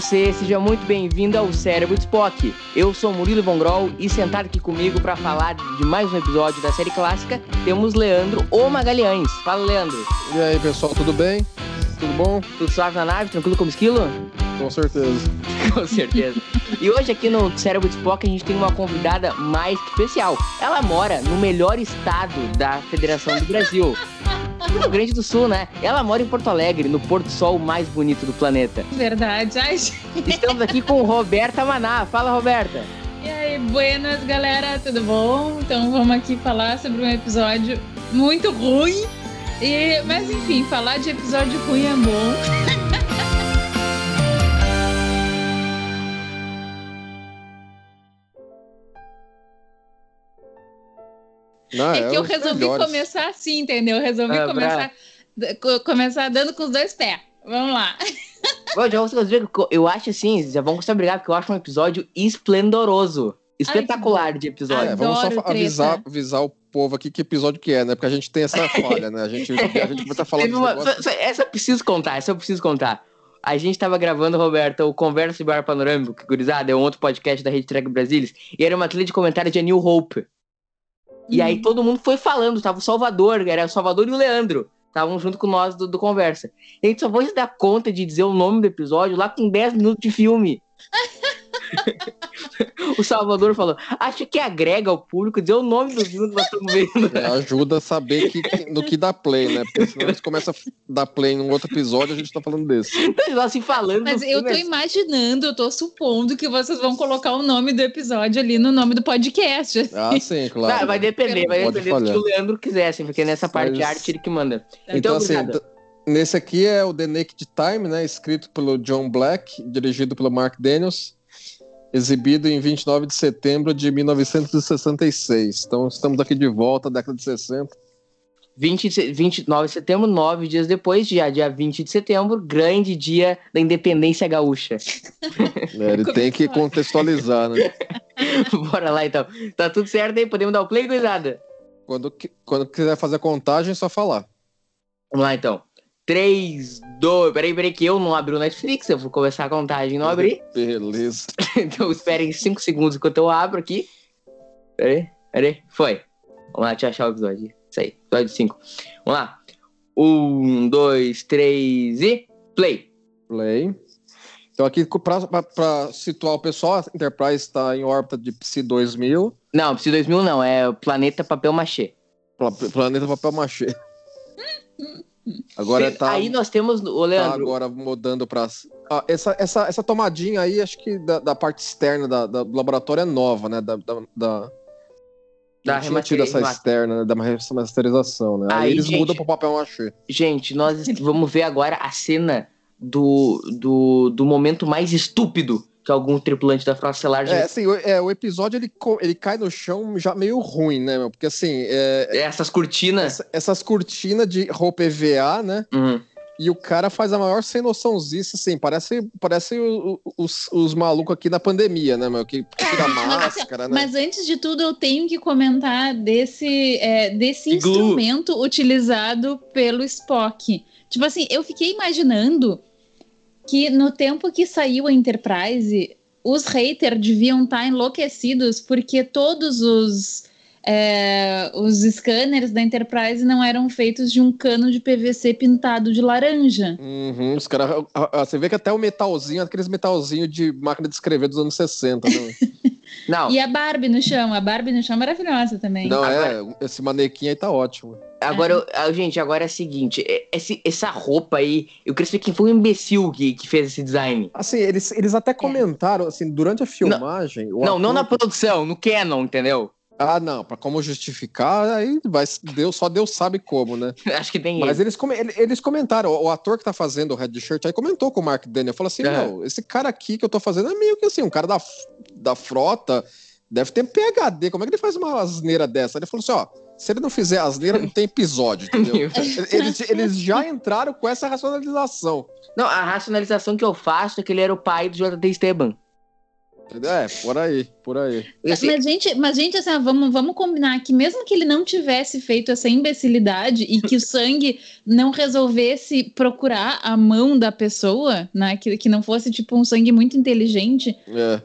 Você, seja muito bem-vindo ao Cérebro de Spock. Eu sou Murilo Von Groll e sentado aqui comigo para falar de mais um episódio da série clássica, temos Leandro O Magalhães. Fala, Leandro. E aí, pessoal, tudo bem? Tudo bom? Tudo suave na nave? Tranquilo como esquilo? Com certeza. Com certeza. E hoje aqui no Cérebro de Spock a gente tem uma convidada mais que especial. Ela mora no melhor estado da Federação do Brasil. Rio Grande do Sul, né? Ela mora em Porto Alegre, no Porto Sol mais bonito do planeta. Verdade. Ai, gente. Estamos aqui com Roberta Maná. Fala, Roberta. E aí, buenas, galera, tudo bom? Então vamos aqui falar sobre um episódio muito ruim. E, mas enfim, falar de episódio ruim é bom. Não, É que eu resolvi melhores. começar assim, entendeu? Eu resolvi Ah, começar, co- começar dando com os dois pés. Vamos lá. Bom, já vou dizer que eu acho assim, já vão começar a brigar, porque eu acho um episódio esplendoroso. Espetacular de É, episódio. vamos só avisar, avisar o povo aqui que episódio que é, né? Porque a gente tem essa falha, né? A gente, a gente vai estar falando uma- só- essa eu preciso contar, essa eu preciso contar. A gente tava gravando, Roberta, o Conversa de Bar Panorâmico, que gurizada, é um outro podcast da Rede Track Brasilis, e era uma trilha de comentário de A New Hope. E aí Uhum. todo mundo foi falando, tava o Salvador, era o Salvador e o Leandro. Estavam junto com nós do, do Conversa. A gente só foi se dar conta de dizer o nome do episódio lá com 10 minutos de filme. o Salvador falou: acho que agrega ao público dizer o nome do filme que nós estamos vendo. É, ajuda a saber que, que- no que dá play, né? Porque senão eles começam a dar play em um outro episódio a gente tá falando desse. Então, nós assim falando. Mas eu tô filme, imaginando, eu tô supondo que vocês vão colocar o nome do episódio ali no nome do podcast. Ah, sim, claro. Vai depender, vai Pode depender do que falhar. o Leandro quisesse, porque nessa parte de Mas- arte ele que manda. Então, Então, assim, nesse aqui é o The Naked Time, né? Escrito pelo John Black, dirigido pelo Mark Daniels, exibido em 29 de setembro de 1966. Então estamos aqui de volta, década de 60. 20, de se- 29 de setembro, nove dias depois, dia, dia 20 de setembro, grande dia da independência gaúcha. né? Ele tem que contextualizar, né? Bora lá então. Tá tudo certo aí? Podemos dar o play, gurizada? Quando, quando quiser fazer a contagem, é só falar. Vamos lá então. 3, 2. Peraí, peraí, que eu não abri o Netflix. Eu vou começar a contagem, não abri. Beleza. então esperem 5 segundos enquanto eu abro aqui. Peraí, peraí. Foi. Vamos lá, deixa eu achar o episódio. Isso aí, episódio 5. Vamos lá. 1, 2, 3 e. Play. Play. Então aqui, para situar o pessoal, a Enterprise está em órbita de Psi 2000, Não, Psi 2000 não, é o Planeta Papel Machê. pla- planeta papel machê. Agora tá, Aí nós temos, o tá Leandro, agora mudando para essa, essa, essa tomadinha aí, acho que da, da parte externa da, da- do laboratório é nova, né? Da, da, da, Da tido essa externa, né? da remasterização, né? Aí, Aí, eles gente- mudam pro papel machê. gente, nós vamos ver agora a cena do, do, do momento mais estúpido que algum tripulante da Frota Estelar já... É, assim, o, é, o episódio ele, ele cai no chão já meio ruim, né, meu? Porque assim, é, Essas cortinas... essa- essas cortinas de roupa EVA, né? Uhum. E o cara faz a maior sem noçãozice, assim, parece, parece o- o- os, os malucos aqui da pandemia, né, meu? Que tira a máscara, né? Mas antes de tudo, eu tenho que comentar desse, é, desse instrumento utilizado pelo Spock. Tipo assim, eu fiquei imaginando que no tempo que saiu a Enterprise, os haters deviam estar enlouquecidos porque todos os, é, os scanners da Enterprise não eram feitos de um cano de PVC pintado de laranja. Uhum, os caras. Você vê que até o metalzinho, aqueles metalzinhos de máquina de escrever dos anos 60, né? Não, E a Barbie no chão, a Barbie no chão é maravilhosa também. Não, Agora- é, esse manequim aí tá ótimo. agora, eu- ah, gente, agora é o seguinte, é- esse, essa roupa aí, eu queria saber quem foi o imbecil que, que fez esse design. Assim, eles, eles até comentaram, assim, durante a filmagem. o não, não ator- na produção, no Canon, entendeu? Ah, não, pra como justificar, aí vai, Deus, só Deus sabe como, né? Acho que tem Mas eles, eles comentaram, o, o ator que tá fazendo o Red Shirt aí comentou com o Mark Daniel, falou assim, meu, esse cara aqui que eu tô fazendo é meio que assim, um cara da, da frota, deve ter PHD, como é que ele faz uma asneira dessa? Ele falou assim, ó, se ele não fizer asneira, não tem episódio, entendeu? eles, eles já entraram com essa racionalização. Não, a racionalização que eu faço é que ele era o pai do JT Esteban. É, por aí, por aí. Esse- Mas, gente, mas, gente, assim, vamos, vamos combinar que mesmo que ele não tivesse feito essa imbecilidade e que o sangue não resolvesse procurar a mão da pessoa, né? Que, que não fosse, tipo, um sangue muito inteligente, É.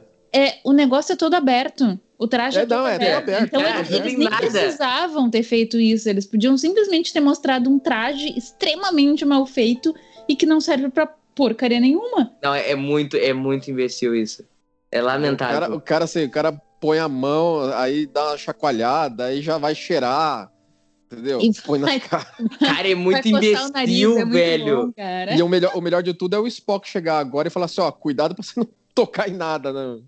é, o negócio é todo aberto. O traje é, É, todo não, é aberto. todo aberto. Então É, eles, eles nem nada. precisavam ter feito isso. Eles podiam simplesmente ter mostrado um traje extremamente mal feito e que não serve pra porcaria nenhuma. Não, é, é muito, é muito imbecil isso. É O lamentável. cara, o cara, assim, o cara põe a mão, aí dá uma chacoalhada, aí já vai cheirar, entendeu? E Põe na vai- cara. Cara, é muito o nariz, imbecil, é muito velho. bom, cara. E o melhor, o melhor de tudo é o Spock chegar agora e falar assim, ó, cuidado pra você não tocar em nada, né?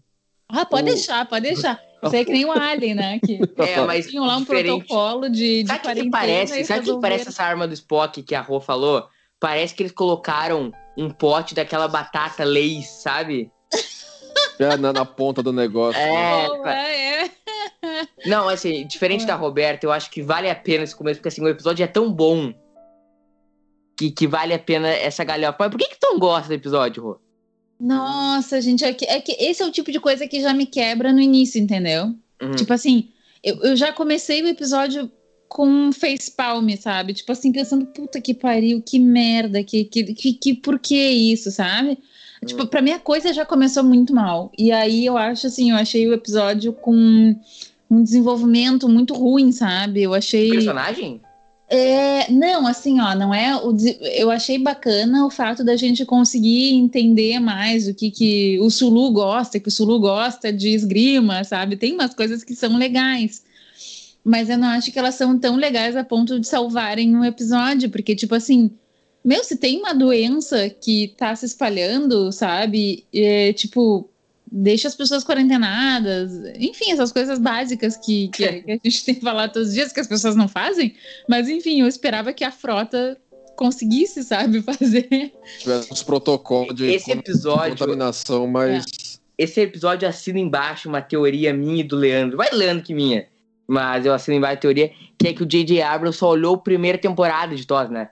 Ah, pode O- deixar, pode deixar. Isso aí é que nem o Alien, né? Que É, mas tinham lá um diferente. protocolo de, de Sabe o que, parece? Sabe o que parece essa arma do Spock que a Rô falou? Parece que eles colocaram um pote daquela batata Lay's, sabe? É, na, na ponta do negócio. É, Boa, pa- é. Não, assim, diferente da Roberta, eu acho que vale a pena esse começo, porque assim, o episódio é tão bom que, que vale a pena essa galhofa. Mas por que que tu não gosta do episódio, Rô? Nossa, gente, é que, é que esse é o tipo de coisa que já me quebra no início, entendeu? Uhum. Tipo assim, eu, eu já comecei o episódio com um facepalm, sabe? Tipo assim, pensando, puta que pariu, que merda, que, que, que, que por que isso, sabe? Tipo, pra mim a coisa já começou muito mal. E aí eu acho assim, eu achei o episódio com um desenvolvimento muito ruim, sabe? Eu achei. Personagem? É, não, assim, ó, não é o eu achei bacana o fato da gente conseguir entender mais o que que o Sulu gosta, que o Sulu gosta de esgrima, sabe? Tem umas coisas que são legais. Mas eu não acho que elas são tão legais a ponto de salvarem um episódio, porque tipo assim, meu, se tem uma doença que tá se espalhando, sabe? É, tipo, deixa as pessoas quarentenadas, enfim, essas coisas básicas que, que, que a gente tem que falar todos os dias que as pessoas não fazem. Mas enfim, eu esperava que a frota conseguisse, sabe, fazer. Tivesse uns protocolos de Esse episódio, contaminação, mas. esse episódio assina embaixo uma teoria minha e do Leandro. Vai Leandro que minha. Mas eu assino embaixo a teoria que é que o J.J. Abrams só olhou a primeira temporada de TOS, né?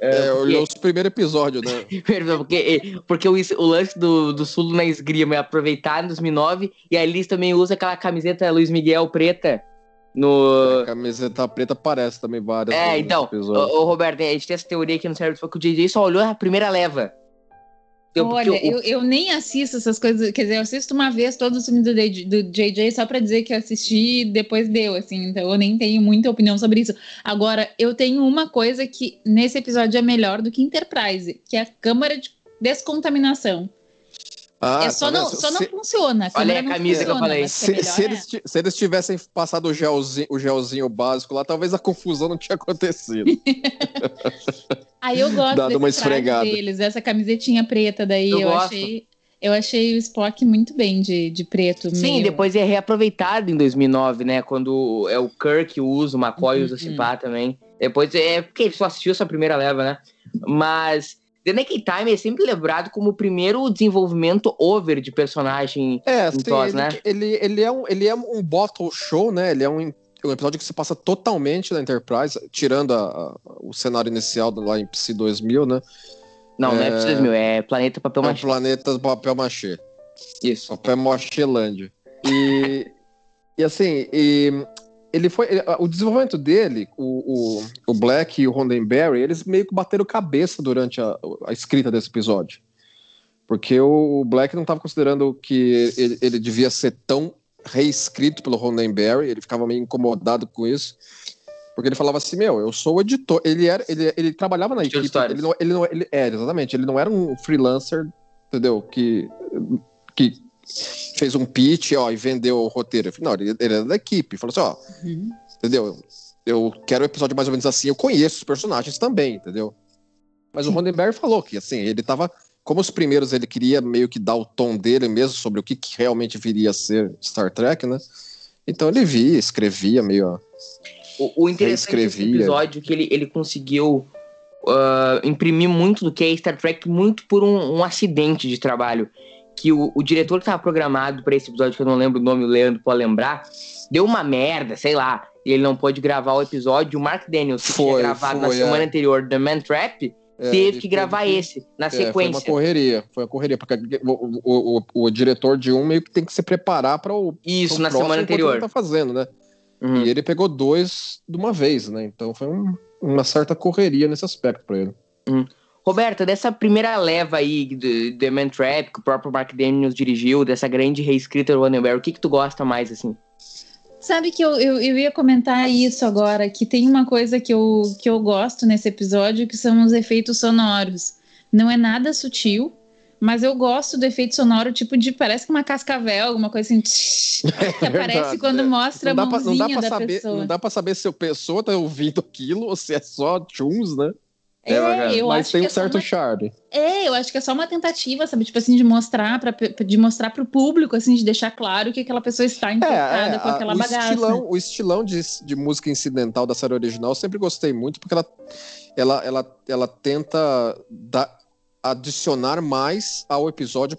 É, porque- olhou os primeiros episódios, né? Porque, porque o, o lance do, do Sul na esgrima é aproveitar em 2009 e a Liz também usa aquela camiseta Luiz Miguel preta no... A camiseta preta aparece também várias É, então, episódio. ô, ô, Roberto, a gente tem essa teoria aqui no cérebro, porque o JJ só olhou a primeira leva. Eu- Olha, o- eu, eu nem assisto essas coisas, quer dizer, eu assisto uma vez todos os filmes do, DJ do JJ só pra dizer que eu assisti e depois deu, assim, então eu nem tenho muita opinião sobre isso. Agora, eu tenho uma coisa que nesse episódio é melhor do que Enterprise, que é a câmara de descontaminação. Ah, é só, tá não, só não Se- funciona. A Olha a camisa que eu funciona, falei. Se, é melhor se é. eles, ti- se eles tivessem passado o gelzinho, o gelzinho básico lá, talvez a confusão não tinha acontecido. Aí eu gosto Dado desse uma esfregada. deles, dessa camisetinha preta daí. Eu Eu, achei. Eu achei o Spock muito bem de, de preto. Sim, meio- depois é reaproveitado em 2009, né? Quando é o Kirk usa, o McCoy usa Uhum. esse pá também. Depois é porque ele só assistiu essa primeira leva, né? Mas The Naked Time é sempre lembrado como o primeiro desenvolvimento over de personagem. É, assim, TOS, ele, né? ele, ele é um, ele é um bottle show, né? Ele é um, um episódio que se passa totalmente na Enterprise, tirando a- a- o cenário inicial lá em Psi 2000, né? Não, não é É. 2000, é Planeta Papel É Machê. planeta do papel machê. Isso. Papel Machêlândia. E, e assim, e ele foi. ele- o desenvolvimento dele, o, o, o Black e o Roddenberry, eles meio que bateram cabeça durante a, a escrita desse episódio. Porque o, o Black não estava considerando que ele, ele devia ser tão reescrito pelo Roddenberry, ele ficava meio incomodado com isso. Porque ele falava assim, meu, eu sou o editor. Ele era, ele, ele trabalhava na equipe. histórias. Ele não, ele não, ele, é, exatamente. Ele não era um freelancer, entendeu? Que, que fez um pitch, ó, e vendeu o roteiro. Não, ele, ele era da equipe. Falou assim, ó, Uhum. entendeu? Eu quero um episódio mais ou menos assim. Eu conheço os personagens também, entendeu? Mas o Roddenberry falou que, assim, ele tava. Como os primeiros ele queria meio que dar o tom dele mesmo sobre o que, que realmente viria a ser Star Trek, né? Então ele via, escrevia meio. O, o interessante desse episódio é que ele, ele conseguiu ah, imprimir muito do que é Star Trek, muito por um, um acidente de trabalho. Que o, o diretor que estava programado para esse episódio, que eu não lembro o nome, o Leandro pode lembrar, deu uma merda, sei lá, e ele não pôde gravar o episódio. O Mark Daniels, que tinha Foi, gravado na foi, semana é. anterior The Man Trap, É, teve que gravar teve que- esse, na É, foi uma sequência. correria, foi uma correria, porque o, o, o, o diretor de um meio que tem que se preparar para o Isso, pro na semana enquanto ele anterior. tá fazendo, né? Uhum. E ele pegou dois de uma vez, né? Então foi um- uma certa correria nesse aspecto para ele. Roberta, dessa primeira leva aí de The Man Trap, que o próprio Mark Daniels dirigiu, dessa grande reescrita do Ronenberg, o que que tu gosta mais, assim? Sabe que eu, eu, eu ia comentar isso agora, que tem uma coisa que eu, que eu gosto nesse episódio, que são os efeitos sonoros. Não é nada sutil, mas eu gosto do efeito sonoro, tipo de, parece que uma cascavel, alguma coisa assim, que aparece verdade, quando é. mostra Não a dá, pra, não, dá mãozinha pra da saber, pessoa. não dá pra saber se a pessoa tá ouvindo aquilo ou se é só tunes, né? É, É, eu Mas acho tem que um é só certo uma charme. É, eu acho que é só uma tentativa, sabe? Tipo assim, de mostrar para de mostrar pro público, assim, de deixar claro que aquela pessoa está infectada com É, a- aquela o bagaça. estilão, o estilão de, de música incidental da série original eu sempre gostei muito, porque ela, ela, ela, ela tenta dar- adicionar mais ao episódio.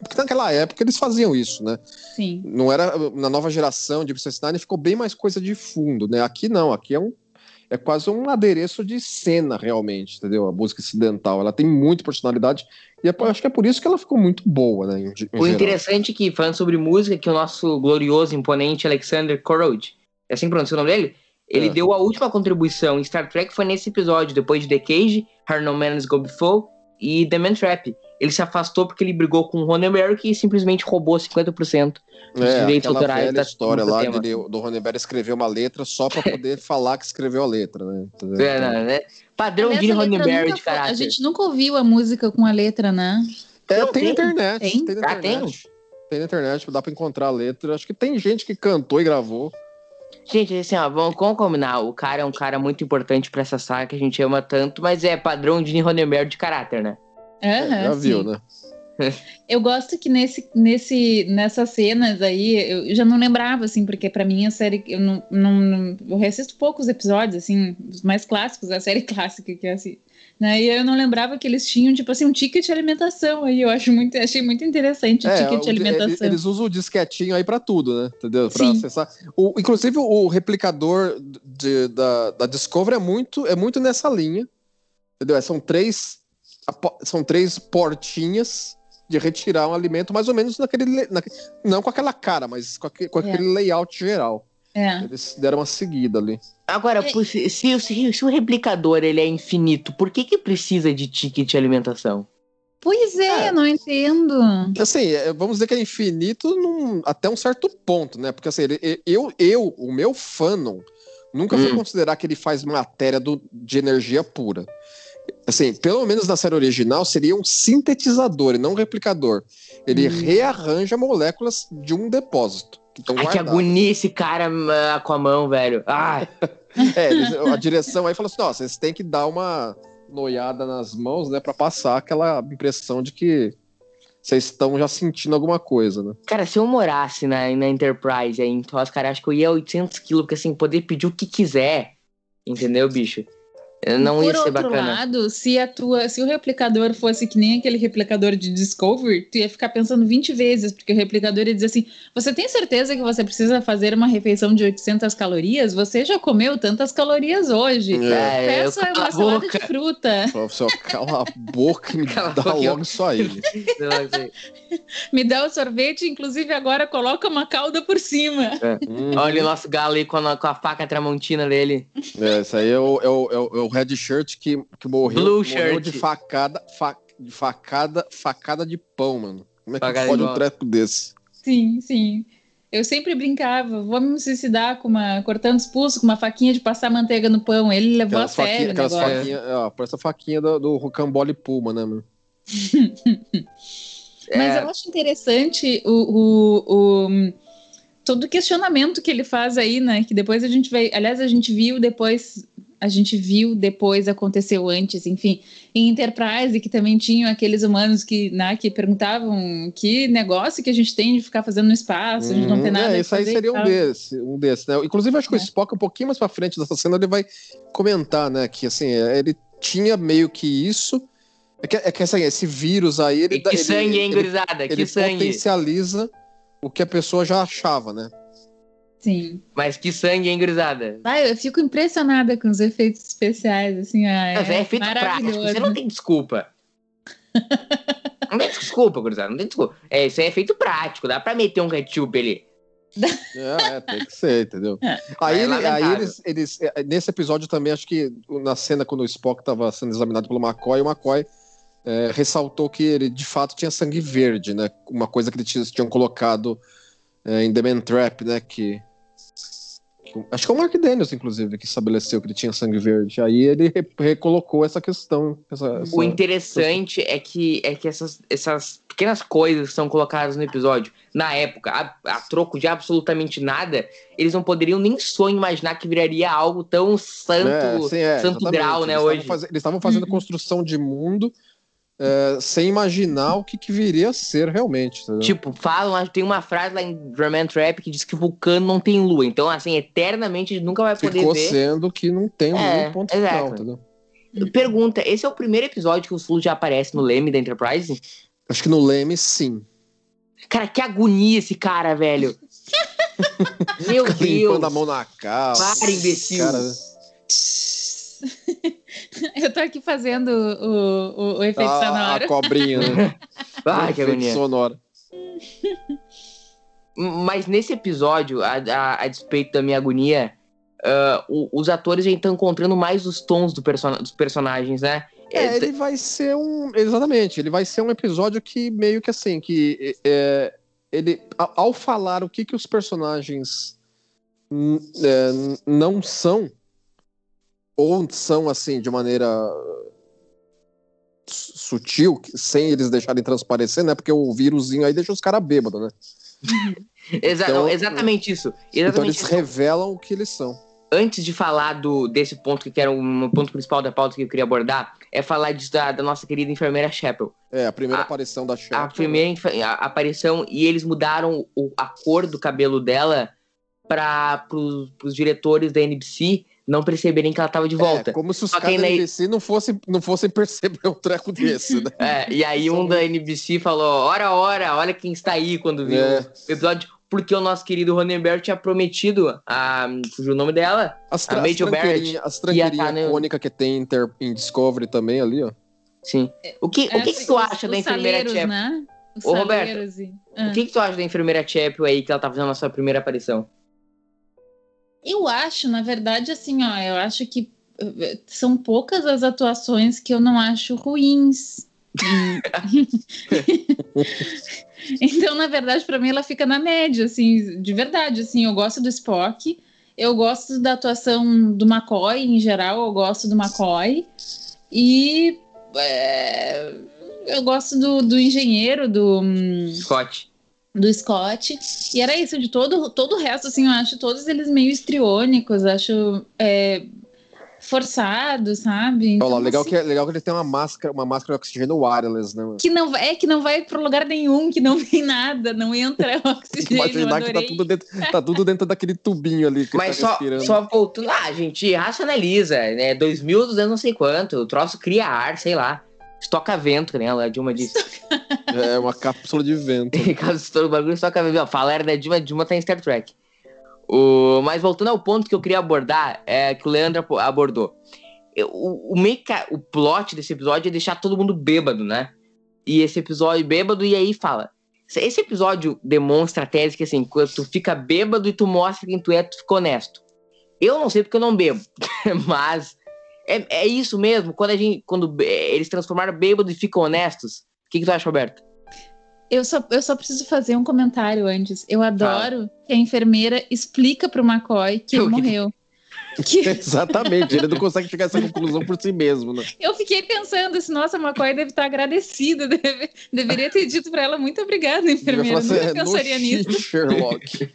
Porque naquela época eles faziam isso, né? Sim. Não era na nova geração de Princess Nine ficou bem mais coisa de fundo, né? Aqui não, aqui é um é quase um adereço de cena realmente, entendeu? A música incidental, ela tem muita personalidade e é acho que é por isso que ela ficou muito boa, né? Em, em O geral. interessante é que, falando sobre música, que o nosso glorioso, imponente Alexander Korod, é assim que pronuncia o nome dele? Ele É. deu a última contribuição em Star Trek, foi nesse episódio, depois de The Cage, Her No Man's Go Before e The Man Trap. Ele se afastou porque ele brigou com o Ronenberg e simplesmente roubou 50%. Os É, direitos autorais da- história lá dele, do Ronenberg escrever uma letra só pra poder falar que escreveu a letra, né? É, não, né? Padrão de Ronenberg nunca de caráter. A gente nunca ouviu a música com a letra, né? É, Não, tem, tem. na internet. Tem? Tem, na Ah, internet. Tem na internet, dá pra encontrar a letra. Acho que tem gente que cantou e gravou. Gente, assim, ó, vamos, vamos combinar. O cara é um cara muito importante pra essa saga que a gente ama tanto, mas é padrão de Ronenberg de caráter, né? É, Aham, já viu, sim. né? Eu gosto que nesse, nesse, nessas cenas aí, eu já não lembrava, assim, porque pra mim a série, eu não, não, eu reassisto poucos episódios, assim, os mais clássicos, a série clássica que é assim, né, e eu não lembrava que eles tinham, tipo assim, um ticket de alimentação aí, eu acho muito, achei muito interessante o É, ticket de o- alimentação. Eles usam o disquetinho aí pra tudo, né? Entendeu? Pra Sim. acessar. O, inclusive, o replicador de- da, da Discovery é muito, é muito nessa linha. Entendeu? São três, são três portinhas de retirar um alimento, mais ou menos naquele. le- naque- não com aquela cara, mas com, aque- com É. aquele layout geral. É. Eles deram uma seguida ali. Agora, É. se, se- se- se o replicador ele é infinito, por que que precisa de ticket de alimentação? Pois é, É. não entendo. Assim, é, vamos dizer que é infinito num- até um certo ponto, né? Porque assim, ele- eu, eu, o meu fanon, nunca fui Hum. considerar que ele faz matéria do- de energia pura. Assim, pelo menos na série original, seria um sintetizador e não um replicador. Ele Hum. rearranja moléculas de um depósito. Que Ai, que guardadas. agonia esse cara ah, com a mão, velho. Ai, É, eles- a direção aí falou assim: ó, vocês têm que dar uma noiada nas mãos, né? Pra passar aquela impressão de que vocês estão já sentindo alguma coisa, né? cara, se eu morasse na, na Enterprise aí em Tos, cara, acho que eu ia a 800 quilos, porque assim, poder pedir o que quiser. Entendeu, bicho? Eu Não Por ia ser outro bacana. lado, se, a tua, se o replicador fosse que nem aquele replicador de Discovery, tu ia ficar pensando 20 vezes, porque o replicador ia dizer assim: você tem certeza que você precisa fazer uma refeição de 800 calorias? Você já comeu tantas calorias hoje. É, Peça uma salada boca. de fruta. Falou assim, ó, cala a boca e me Cala dá boca, eu- logo isso aí. Me dá o sorvete, inclusive agora coloca uma calda por cima. Hum, Olha o nosso galo aí com a, com a faca tramontina dele. é, isso aí é o, é o, é o- é o red shirt que, que morreu, Blue morreu shirt. de facada, fa- de facada, facada de pão, mano. Como é que Facada pode um treco desse? Sim, sim. Eu sempre brincava, vamos me suicidar com uma, cortando os pulsos com uma faquinha de passar manteiga no pão. Ele levou Aquelas a sério faquinhas, o aquelas negócio. faquinhas, ó, parece a faquinha do, do Rocambole Puma, né, mano? Mas É. eu acho interessante o, o, o- todo o questionamento que ele faz aí, né? Que depois a gente vai. Aliás, a gente viu depois a gente viu depois, aconteceu antes, enfim. Em Enterprise, que também tinham aqueles humanos que, né, que perguntavam que negócio que a gente tem de ficar fazendo no espaço, a gente não tem Uhum, nada é, isso aí seria um desse, um desse, né? Inclusive, acho que É. o Spock, um pouquinho mais pra frente dessa cena, ele vai comentar, né? Que assim, ele tinha meio que isso. É que, é que assim, esse vírus aí, ele, E que ele- sangue, hein, ele, gurizada? ele Que sangue. potencializa o que a pessoa já achava, né? Sim. Mas que sangue, hein, gurizada? Ah, eu fico impressionada com os efeitos especiais, assim, ah, Mas é, é, feito prático, maravilhoso. você não tem desculpa. não tem desculpa, gurizada, não tem desculpa. É, isso é feito prático, dá pra meter um ketchup ali. É, é, tem que ser, entendeu? É. Aí, É ele- aí eles, eles. é, Nesse episódio também, acho que na cena quando o Spock estava sendo examinado pelo McCoy, o McCoy é, ressaltou que ele de fato tinha sangue verde, né? Uma coisa que eles tinham- colocado é, em The Man Trap, né? Que, que- Acho que é o Mark Daniels, inclusive, que estabeleceu que ele tinha sangue verde. Aí ele re- recolocou essa questão. Essa, essa- O interessante é que, é que essas, essas pequenas coisas que são colocadas no episódio, na época, a, a troco de absolutamente nada, eles não poderiam nem sonhar imaginar que viraria algo tão santo. É, sim, é, santo grau, né, Eles hoje. estavam Eles estavam fazendo Uhum. construção de mundo é, sem imaginar o que, que viria a ser realmente. entendeu? Tipo, falam, tem uma frase lá em Drum Trap que diz que o vulcano não tem lua. Então, assim, eternamente a gente nunca vai poder Ficou ver. sendo que não tem É, nenhum ponto exato. final, entendeu? Pergunta: esse é o primeiro episódio que o Sulu já aparece no Leme da Enterprise? Acho que no Leme, sim. Cara, que agonia esse cara, velho. Meu Deus. Limpando a mão na calça. Para, imbecil. Cara, Eu tô aqui fazendo o, o, o efeito a, sonoro. a cobrinha, né? Ai, que Efeito agonia. sonoro. Mas nesse episódio, a, a, a despeito da minha agonia, ah, o- os atores já estão encontrando mais os tons do person dos personagens, né? É, ele vai ser um. Exatamente, ele vai ser um episódio que meio que assim, que é, ele. a- Ao falar o que, que os personagens hum, é, não são, ou são assim, de maneira su- sutil, sem eles deixarem transparecer, né? Porque o vírusinho aí deixa os caras bêbados, né? Exa Então- não, exatamente isso. Então Exatamente eles isso. revelam o que eles são. Antes de falar do, desse ponto que era um ponto principal da pauta que eu queria abordar, é falar disso da, da nossa querida enfermeira Shepard. É, a primeira A- aparição da a Shepard. primeira a- aparição e eles mudaram o- a cor do cabelo dela para os diretores da NBC não perceberem que ela tava de volta. É, como se os que caras da NBC não fossem, não fossem perceber um treco desse, né? É, e aí um da NBC falou: ora, ora, olha quem está aí quando viu É. o episódio. Porque o nosso querido Ronenberg tinha prometido a. Fugiu o nome dela? As, A Major Barrett tranqueirinhas as tranqueirinhas tá no- que tem em, Inter- em Discovery também ali, ó. Sim. O que, o que, que assim, tu os- acha os da enfermeira Chapel? né? Os Ô, Roberto, e- Ah. O que, que tu acha da enfermeira Chapel aí que ela tá fazendo a sua primeira aparição? Eu acho, na verdade, assim, ó, eu acho que eh, são poucas as atuações que eu não acho ruins. então, na verdade, pra mim ela fica na média, assim, de verdade, assim, eu gosto do Spock, eu gosto da atuação do McCoy em geral, eu gosto do McCoy e é, eu gosto do, do engenheiro, do hum, Scott. Do Scott. E era isso, de todo, todo o resto, assim, eu acho todos eles meio estriônicos, acho é, forçados, sabe? Então, Olha lá, legal, assim, que, é- legal que ele tem uma máscara, uma máscara de oxigênio wireless, né? que não vai- é que não vai para lugar nenhum, que não vem nada, não entra oxigênio, Imaginar que tá tudo, dentro, tá tudo dentro daquele tubinho ali que Mas tá só, respirando. só voltando. Ah, gente, racionaliza, né? 2200 não sei quanto. O troço cria ar, sei lá. Estoca vento, né? A Dilma disse. É uma cápsula de vento. Estoura o bagulho, estoca vento. Fala era da Dilma, a Dilma tá em Star Trek. O... Mas voltando ao ponto que eu queria abordar, é que o Leandro abo- abordou. O, o, ca- o plot desse episódio é deixar todo mundo bêbado, né? E esse episódio bêbado, e aí fala. Esse- Esse episódio demonstra a tese que assim, quando tu fica bêbado e tu mostra quem tu é, tu fica honesto. Eu não sei porque eu não bebo, mas é, é isso mesmo. Quando a gente, quando é, eles transformaram bêbado e ficam honestos, o que, que tu acha, Roberto? Eu só, eu só preciso fazer um comentário antes. Eu adoro que a enfermeira explica pro McCoy que ele Eu- morreu. Que Exatamente, ele não consegue chegar a essa conclusão por si mesmo, né? eu fiquei pensando assim, nossa, a McCoy deve estar agradecida, deve- deveria ter dito pra ela muito obrigada, Ele enfermeira. falar assim, Nunca "É, no pensaria nisso. Sherlock.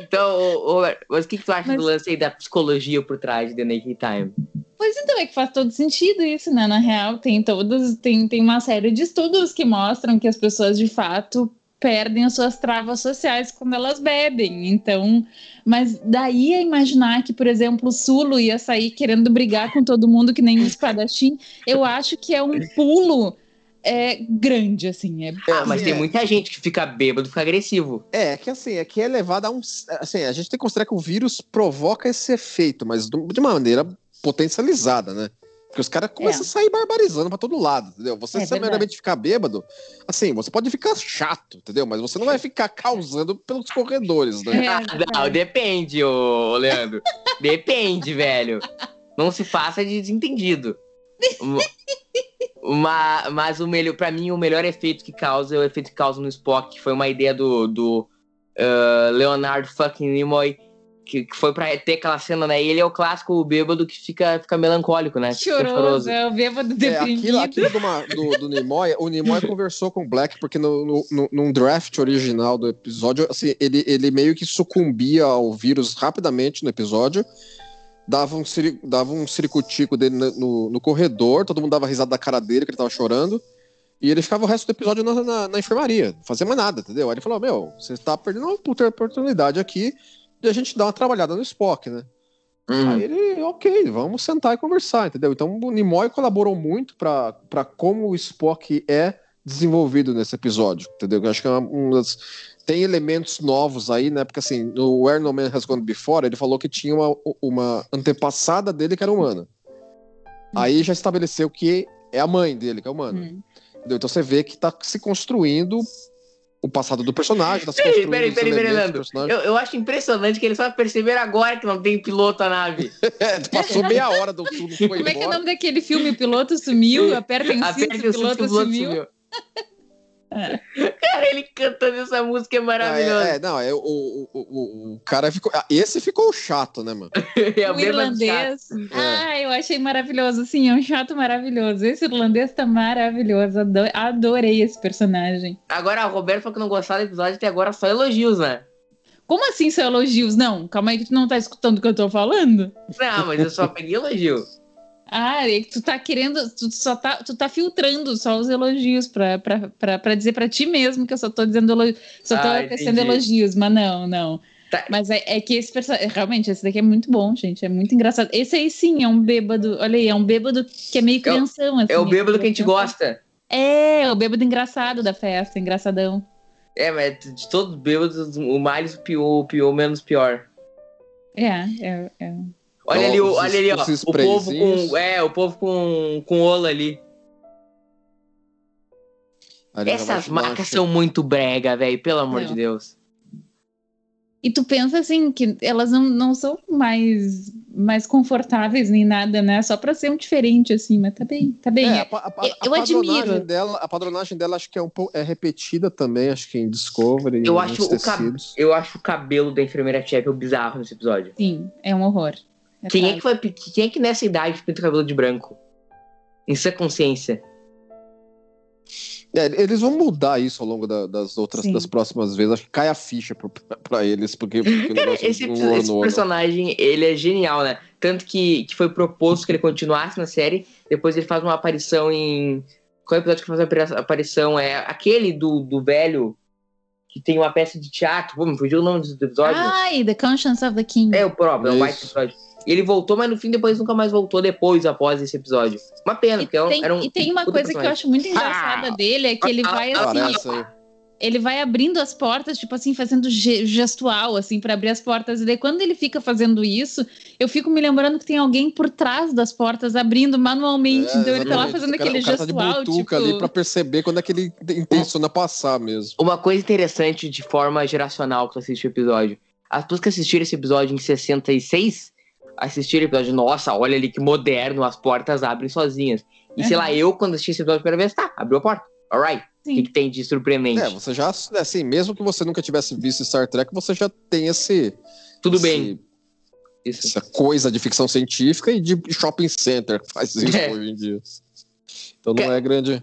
Então, mas o que, que tu acha Mas- do lance aí da psicologia por trás de The Naked Time? Pois então, é que faz todo sentido isso, né? Na real, tem todos, tem, tem uma série de estudos que mostram que as pessoas de fato perdem as suas travas sociais quando elas bebem. Então, mas daí a imaginar que, por exemplo, o Sulo ia sair querendo brigar com todo mundo que nem um espadachim, eu acho que é um pulo é, grande, assim. É, Ah, mas assim, tem é. muita gente que fica bêbado, fica agressivo. É, que assim, é que é levado a um. Assim, a gente tem que considerar que o vírus provoca esse efeito, mas de uma maneira potencializada, né? Porque os caras começam É. a sair barbarizando pra todo lado, entendeu? Você É se verdade. meramente ficar bêbado, assim, você pode ficar chato, entendeu? Mas você não vai ficar causando pelos corredores, né? É, Ah, não, depende, ô Leandro. depende, velho. Não se faça de desentendido. Ma- mas o melhor, para mim, o melhor efeito que causa é o efeito que causa no Spock, que foi uma ideia do, do ah, Leonard fucking Nimoy, que, que foi pra ter aquela cena, né? E ele é o clássico bêbado que fica, fica melancólico, né? Fica choroso, é o bêbado É, deprimido. aquilo, aquilo do, ma- do, do Nimoy, o Nimoy conversou com o Black, porque no, no, no- num draft original do episódio, assim, ele, ele meio que sucumbia ao vírus rapidamente no episódio, dava um, dava um ciricutico dele no, no, no corredor, todo mundo dava risada da cara dele, que ele tava chorando, e ele ficava o resto do episódio na, na, na enfermaria, não fazia mais nada, entendeu? Aí ele falou, meu, você tá perdendo uma puta oportunidade aqui de a gente dar uma trabalhada no Spock, né? Hum. Aí ele, ok, vamos sentar e conversar, entendeu? Então o Nimoy colaborou muito para como o Spock é desenvolvido nesse episódio, entendeu? Eu acho que é uma, uma das- tem elementos novos aí, né? Porque assim, no Where No Man Has Gone Before, ele falou que tinha uma, uma antepassada dele que era humana. Aí já estabeleceu que é a mãe dele, que é humana. Hum. Então você vê que tá se construindo o passado do personagem, tá se Peraí, construindo peraí, peraí, peraí, Leandro. Eu, eu acho impressionante que eles só perceberam agora que não tem piloto a nave. É, passou meia hora do tudo, foi Como é que é o embora. nome daquele filme? O piloto sumiu, o cinto, Aperte o o piloto sumiu. sumiu. Cara, ele cantando essa música é maravilhoso. É, é, não, é, o, o, o, o cara ficou. ah, Esse ficou chato, né, mano? É o bêbado chato. irlandês. Ah, eu achei maravilhoso. Sim, é um chato maravilhoso. Esse irlandês tá maravilhoso. Ado- Adorei esse personagem. Agora, o Roberto falou que não gostava do episódio até agora, só elogios, né? Como assim são elogios? Não, calma aí que tu não tá escutando o que eu tô falando. Não, mas eu só peguei elogio. Ah, é tu tá querendo, tu só tá, tu tá filtrando só os elogios pra, pra, pra, pra dizer pra ti mesmo que eu só tô dizendo elogios, só tô Ah, tecendo elogios, mas não, não. Tá. Mas é, é que esse personagem, realmente, esse daqui é muito bom, gente, é muito engraçado. Esse aí sim é um bêbado, olha aí, é um bêbado que é meio É crianção, assim. É o bêbado que a gente gosta. É, é o bêbado engraçado da festa, engraçadão. É, mas de todos os bêbados, o mais o pior, o pior menos pior. É, é, é. Olha ali, o- olha ali, ó. O povo com. É, o povo com, com ola ali. Já Essas marcas são muito brega, velho. Pelo amor Não. de Deus. E tu pensa assim que elas não, não são mais, mais confortáveis nem nada, né? Só pra ser um diferente, assim, mas tá bem, tá bem. É, a, pa- a, eu- a eu padronagem admiro. dela, a padronagem dela acho que é um pouco é repetida também, acho que em Discovery, Eu em acho, o cab... eu acho o cabelo da enfermeira Chapel bizarro nesse episódio. Sim, é um horror. É Quem é, que quem é que nessa idade pinta o cabelo de branco? Em sua consciência. É, eles vão mudar isso ao longo da- das outras, Sim. das próximas vezes. Acho que cai a ficha pro- pra eles, porque, porque o Cara, esse, não esse personagem, ele é genial, né? Tanto que, que foi proposto que ele continuasse na série, depois ele faz uma aparição em... Qual é o episódio que faz a apari- aparição? É aquele do, do velho, que tem uma peça de teatro. Pô, me fugiu o nome do episódio. Ai, The Conscience of the King. É o próprio, é um Isso. baita episódio. E ele voltou, mas no fim depois nunca mais voltou depois, após esse episódio. Uma pena, E porque é tem, era um. e tem uma coisa que eu acho muito engraçada Ah! dele, é que ele Ah, vai ah, assim, ele vai abrindo as portas, tipo assim, fazendo ge- gestual, assim, pra abrir as portas. E daí, quando ele fica fazendo isso, eu fico me lembrando que tem alguém por trás das portas abrindo manualmente. É, então ele tá lá fazendo O cara- aquele o cara tá de gestual, tipo. ali pra perceber quando é que ele intenciona passar mesmo. Uma coisa interessante de forma geracional que tu assiste o episódio. As pessoas que assistiram esse episódio em 66 assistiram o episódio, nossa, olha ali que moderno, as portas abrem sozinhas. E sei Uhum. lá, eu quando assisti esse episódio pela primeira vez, tá, abriu a porta. Alright. O que, que tem de surpreendente? É, você já, assim, mesmo que você nunca tivesse visto Star Trek, você já tem esse. Tudo esse- bem. Isso. Essa coisa de ficção científica e de shopping center que faz isso É. hoje em dia. Então não é grande.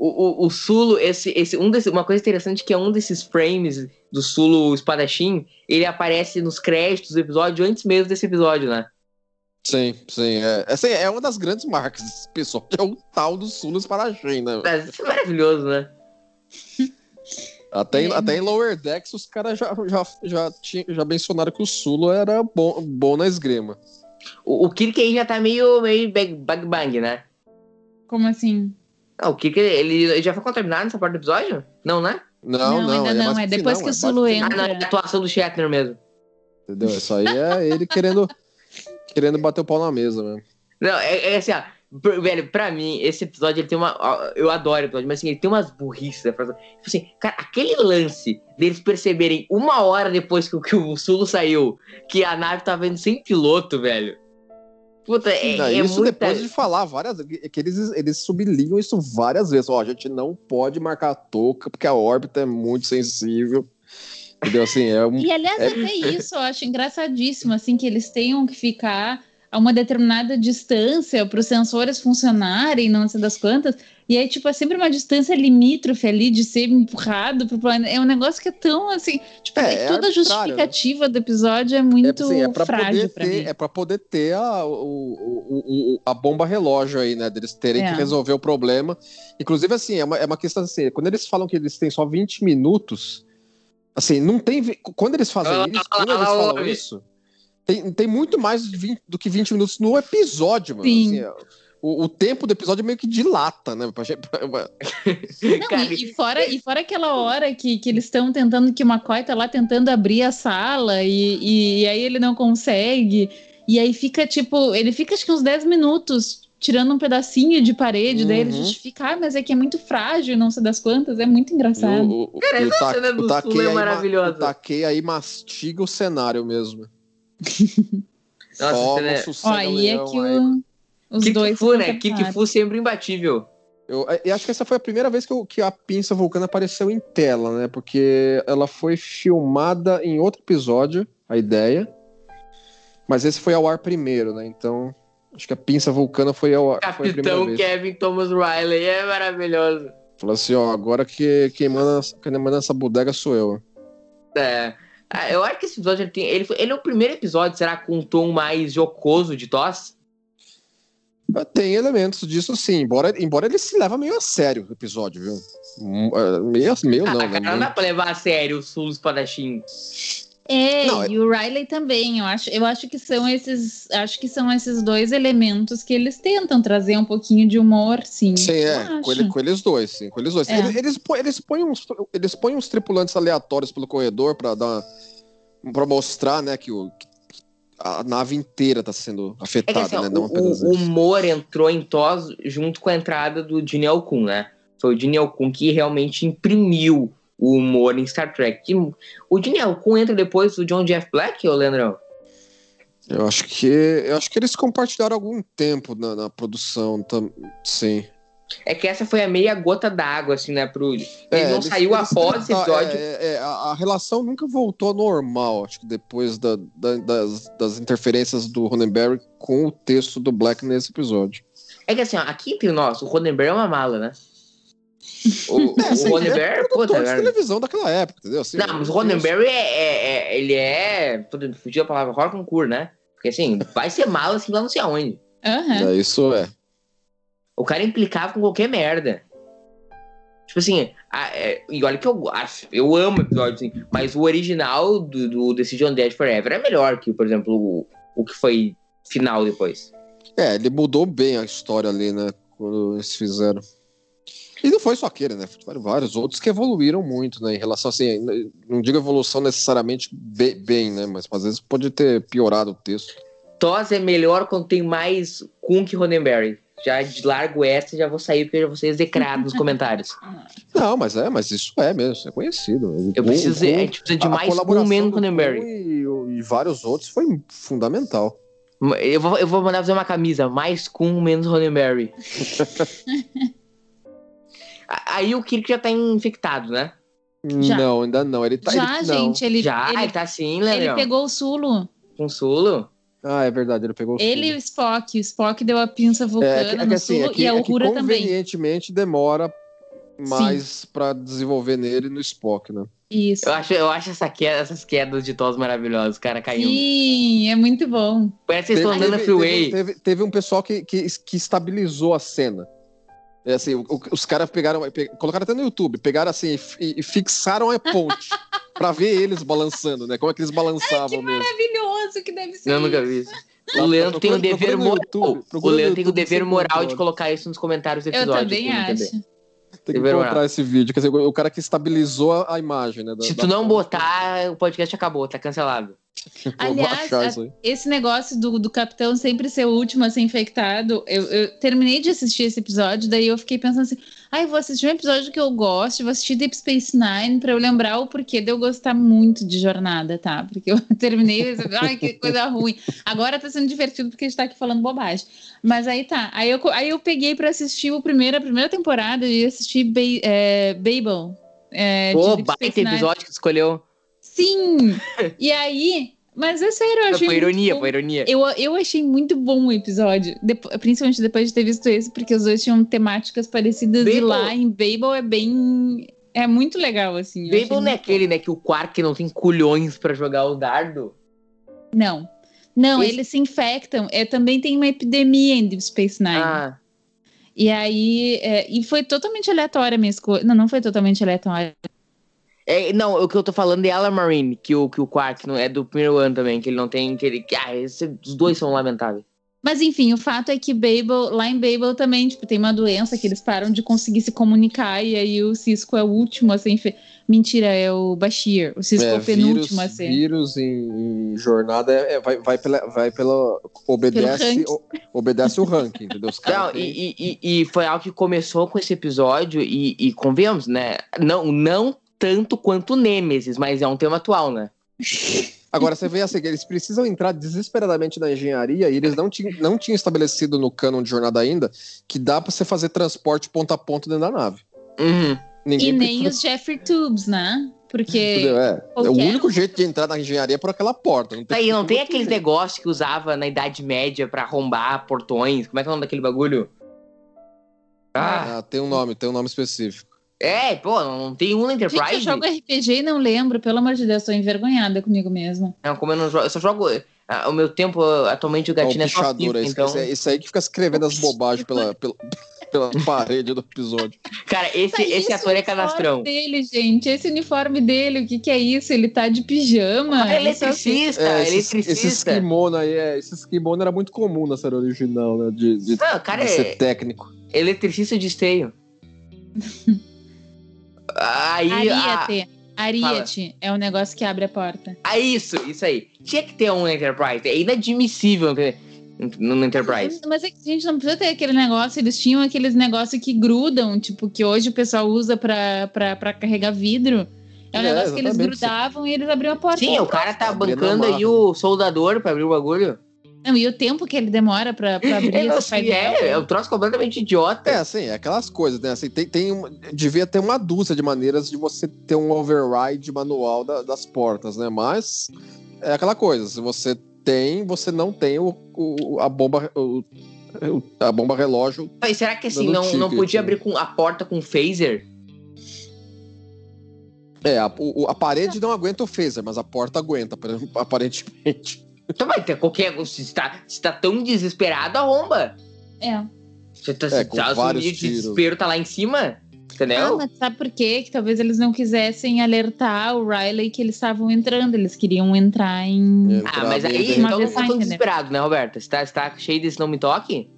O, o, o Sulo, esse, esse, um desse, uma coisa interessante que é um desses frames do Sulo espadachim, ele aparece nos créditos do episódio antes mesmo desse episódio, né? Sim, sim. É, essa é uma das grandes marcas desse episódio, é o tal do Sulo espadachim, né? Isso é maravilhoso, né? Até, em, É. até em Lower Decks os caras já, já, já, tinha, já mencionaram que o Sulo era bom, bom na esgrima. O, o Kirk aí já tá meio, meio bag, bag bang, né? Como assim? Ah, o Kirk, ele, ele já foi contaminado nessa parte do episódio? Não, né? Não, não, ainda é não. É depois final, que o é Sulu mais pro Ah, entra. não, é a atuação do Shatner mesmo. Entendeu? Isso aí é ele querendo, querendo bater o pau na mesa mesmo. Não, é, é assim, ó. Velho, pra mim, esse episódio ele tem uma. Eu adoro o episódio, mas assim, ele tem umas burrices. Né? Tipo assim, cara, aquele lance deles perceberem uma hora depois que, o- que o Sulo saiu que a nave tava indo sem piloto, velho. Puta, é, Não, é isso muita... depois de falar várias vezes, que eles, eles sublinham isso várias vezes. Ó, a gente não pode marcar a touca porque a órbita é muito sensível. Entendeu? Assim, é um. E aliás, É- até isso eu acho engraçadíssimo, assim, que eles tenham que ficar a uma determinada distância para os sensores funcionarem, não sei das quantas. E aí, tipo, é sempre uma distância limítrofe ali de ser empurrado pro planeta. É um negócio que é tão assim. Tipo, É, é toda a arbitrário, justificativa do episódio é É, muito assim, é pra frágil pra mim. é pra poder ter a, o, o- o- a bomba relógio aí, né? Deles terem É. que resolver o problema. Inclusive, assim, é uma, é uma questão assim, quando eles falam que eles têm só 20 minutos, assim, não tem. Quando eles fazem Ah, isso, ah, quando ah, eles ah, falam isso, tem, tem muito mais de 20 do que 20 minutos no episódio, mano. Sim. Assim, o, o tempo do episódio meio que dilata, né? Pra gente- pra- Não, e, e fora, e fora aquela hora que, que eles estão tentando, que o McCoy tá lá tentando abrir a sala e, e, e aí ele não consegue. E aí fica tipo, ele fica acho que uns 10 minutos tirando um pedacinho de parede, daí ele Uhum. justifica, ah, mas é que é muito frágil, não sei das quantas, é muito engraçado. o, o, Cara, essa cena do Sul é maravilhosa. O Takei aí mastiga o cenário mesmo. Nossa, Toma cena é- sossega Ó, aí é que o, os dois. Kickfu, se né? Kickfu sempre imbatível. Eu, eu acho que essa foi a primeira vez que, eu- que a pinça vulcana apareceu em tela, né? Porque ela foi filmada em outro episódio, a ideia. Mas esse foi ao ar primeiro, né? Então, acho que a pinça vulcana foi ao ar. Foi a primeira Capitão vez. Kevin Thomas Riley é maravilhoso. Falou assim, ó, agora que quem manda, quem manda nessa bodega sou eu. É. Ah, eu acho que esse episódio ele tem. Ele, foi- ele é o primeiro episódio, será, com um tom mais jocoso de tosse? Tem elementos disso sim, embora, embora ele se leva meio a sério o episódio, viu? Hum, é, Meio, meio Ah, não, cara, né? não dá pra levar a sério o Sul Espadachim. É, Não, e o Riley também. Eu acho, eu acho que são esses, acho que são esses dois elementos que eles tentam trazer um pouquinho de humor, sim. Sim, é, com, ele- com eles dois, sim, com eles dois. É. Eles, eles, põem, eles, põem uns, eles põem uns tripulantes aleatórios pelo corredor pra dar para mostrar, né, que, o, que a nave inteira tá sendo É que afetada, assim, né, não o, apenas o humor entrou em tos junto com a entrada do Gene Kun, né? Foi o Gene Kun que realmente imprimiu o humor em Star Trek. O Gene Kun entra depois do John Jeff Black, ô Leandrão? Eu acho que eu acho que eles compartilharam algum tempo na, na produção, tam, sim. É que essa foi a meia gota d'água, assim, né? Pro... Ele É, não eles- saiu eles após esse episódio. é, é, a, a relação nunca voltou ao normal, acho que depois da- da- das, das interferências do Ronenberry com o texto do Black nesse episódio. É que assim, ó, aqui entre nós, o Roddenberry é uma mala, né? O, É, assim, o Roddenberry, puta, Produtor de cara. televisão daquela época, entendeu? Assim, Não, mas o Roddenberry é, é- é- ele é. Puta, Fugiu a palavra horror concurso, né? Porque assim, vai ser mala assim lá não sei aonde. Aham. É, isso é. O cara implicava com qualquer merda. Tipo assim, a- é, e olha que eu acho, eu amo o episódio, assim, mas o original do, do Decision Dead Forever é melhor que, por exemplo, o, o que foi final depois. É, ele mudou bem a história ali, né? Quando eles fizeram. E não foi só aquele, né? Tiveram vários outros que evoluíram muito, né? Em relação assim, não digo evolução necessariamente be- bem, né? Mas às vezes pode ter piorado o texto. TOS é melhor quando tem mais Kun que Roddenberry. Já de largo essa, já vou sair porque eu já vou ser execrado nos comentários. Não, mas é, mas isso é mesmo, isso é conhecido. O Eu Kun- preciso, o a gente precisa de a- mais Kun colaboração menos. Kun E, e vários outros foi fundamental. Eu vou, eu vou mandar fazer uma camisa, mais Kun, menos Roddenberry. Aí o Kirk já tá infectado, né? Já. Não, ainda não. Ele tá. Já, ele, gente, ele, já, ele, ele tá assim, ele Leandrão. pegou o Sulo. Com Sulo. Ah, é verdade, ele pegou o Ele e o Spock. O Spock deu a pinça vulcana É, que- é que no assim, Sulo é que, e a é que Uhura também. convenientemente demora mais pra desenvolver nele e no Spock, né? Isso. Eu acho, eu acho essa queda, essas quedas de tos maravilhosas, cara caindo. Sim, é muito bom. Parece que vocês estão andando na teve, freeway. teve, teve um pessoal que, que, que estabilizou a cena. É assim, o- o- os caras pegaram, pe- colocaram até no YouTube, pegaram assim e, e fixaram a ponte pra ver eles balançando, né? Como é que eles balançavam mesmo. Maravilhoso que deve ser. Eu nunca vi isso. O Leandro tem o dever moral. YouTube, O Leandro tem o dever moral de colocar isso nos comentários do Eu episódio. também no TB. acho. Tem que Dever encontrar moral. esse vídeo. Quer dizer, o cara que estabilizou a, imagem, né? da- Se tu não botar, o podcast acabou, tá cancelado. Vou Aliás, aí. Esse negócio do, do capitão sempre ser o último a ser infectado, eu, eu terminei de assistir esse episódio, daí eu fiquei pensando assim, ai, vou assistir um episódio que eu gosto, vou assistir Deep Space Nine pra eu lembrar o porquê de eu gostar muito de jornada, tá? Porque eu terminei, ai, que coisa ruim. Agora tá sendo divertido porque a gente tá aqui falando bobagem. Mas aí tá, aí eu, aí eu peguei pra assistir o primeiro, a primeira temporada e assisti ba é, Babel. É, de Pô, baita episódio que escolheu. Sim! E aí, mas é sério, eu achei. Foi ironia, foi ironia. Eu, eu achei muito bom o episódio, depo- principalmente depois de ter visto esse, porque os dois tinham temáticas parecidas e Babel- lá em Babel é bem. É muito legal, assim. Babel não é aquele, né, que o Quark não tem culhões pra jogar o dardo. Não. Não, Esse- eles se infectam. É, também tem uma epidemia em Deep Space Nine. Ah, E aí. é, e foi totalmente aleatória a minha escolha. Não, não foi totalmente aleatória. É, não, o que eu tô falando é Alan Marine, que o, que o Quark não é do primeiro ano também, que ele não tem. Que ele, que, ah, esse- os dois são lamentáveis. Mas enfim, o fato é que Babel, lá em Babel também, tipo, tem uma doença que eles param de conseguir se comunicar e aí o Cisco é o último a ser. Mentira, é o Bashir. O Cisco é, É, o penúltimo a ser. vírus em, em jornada é, é- vai, vai pela, vai pela obedece, o- obedece o ranking, entendeu? Os Não, e, e, e- e foi algo que começou com esse episódio, e, e convenhamos, né? Não, não tanto quanto o Nemesis, mas é um tema atual, né? Agora você vê assim, que eles precisam entrar desesperadamente na engenharia e eles não tinham, não tinham estabelecido no canon de jornada ainda que dá pra você fazer transporte ponto a ponto dentro da nave. Uhum. Ninguém E nem precisa- os Jeffrey Tubes, né? Porque. É, é o qualquer único um- jeito de entrar na engenharia é por aquela porta. Não tem, Aí, não tem jeito. negócios que usava na Idade Média pra arrombar portões. Como é que é o nome daquele bagulho? Ah, Ah, tem um nome, tem um nome específico. É, pô, não tem um na Gente, eu Enterprise. jogo RPG e não lembro, pelo amor de Deus, tô envergonhada comigo mesma. Não, como eu não jogo, eu só jogo. ah, o meu tempo, atualmente, o É um gatinho é só FIFA, é esse, então. esse, esse aí que fica escrevendo as bobagens pela, pela, pela parede do episódio. Cara, esse, Tá, esse isso, ator é o uniforme canastrão. dele, gente. Esse uniforme dele, o que que é isso? Ele tá de pijama. Ah, Isso é o quê? eletricista, É, eletricista. esses kimono aí, é, esses kimono era muito comum na série original, né? De, de, Não, o cara de é ser técnico. eletricista de esteio. Aí, a, Ariete. Ariete é o negócio que abre a porta. ah, isso, isso aí. Tinha que ter um Enterprise. É inadmissível no Enterprise. Mas é que a gente não precisa ter aquele negócio. Eles tinham aqueles negócios que grudam, tipo, que hoje o pessoal usa pra, pra, pra carregar vidro. É um É, negócio que eles grudavam e eles abriam a porta. Sim, o cara tá bancando aí o soldador pra abrir o bagulho. Não, e o tempo que ele demora pra, pra abrir É, não, painel. é, é um troço completamente idiota. É, assim, é aquelas coisas, né? Assim, tem, tem uma- devia ter uma dúzia de maneiras de você ter um override manual da- das portas, né? Mas é aquela coisa, se você tem, você não tem o, o- a bomba o- a bomba relógio. Mas será que assim, não, não podia né? abrir com a porta com phaser? É, a, o- a parede não aguenta o phaser, mas a porta aguenta, aparentemente. Então vai ter qualquer. Se tá, se tá tão desesperado, arromba. É. Se tá, É, com tá, vários de desespero tá lá em cima, Ah, entendeu? mas sabe por quê? Que talvez eles não quisessem alertar o Riley que eles estavam entrando. Eles queriam entrar em. ah, mas aí então não tá tão entendeu? desesperado, né, Roberta? Você tá, você tá cheio desse não me toque?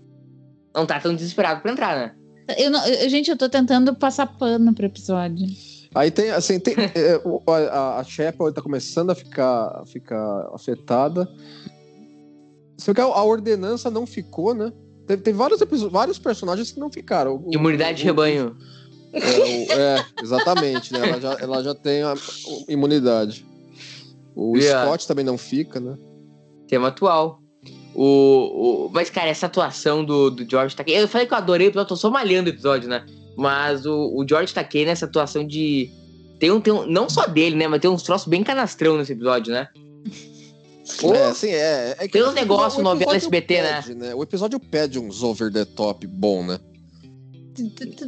Não tá tão desesperado pra entrar, né? Eu não- eu- gente, eu tô tentando passar pano pro episódio. Aí tem, assim, tem, é, a, a Shepard tá começando a ficar, a ficar afetada. Só que a, ordenança não ficou, né? Teve, teve vários, vários personagens que não ficaram. O- Imunidade de o- rebanho. É, o- é, exatamente, né? Ela já, ela já tem a imunidade. O Yeah. Scott também não fica, né? Tema atual. O, o, mas, cara, essa atuação do, do George Takei. Eu falei que eu adorei o episódio, tô só malhando o episódio, né? Mas o, o George Takei nessa atuação de. Tem um, tem um. Não só dele, né? Mas tem uns troços bem canastrão nesse episódio, né? Pô, É, assim, é, é que Tem uns o negócios episódio novela SBT, pede, né? O episódio pede uns over the top bom, né?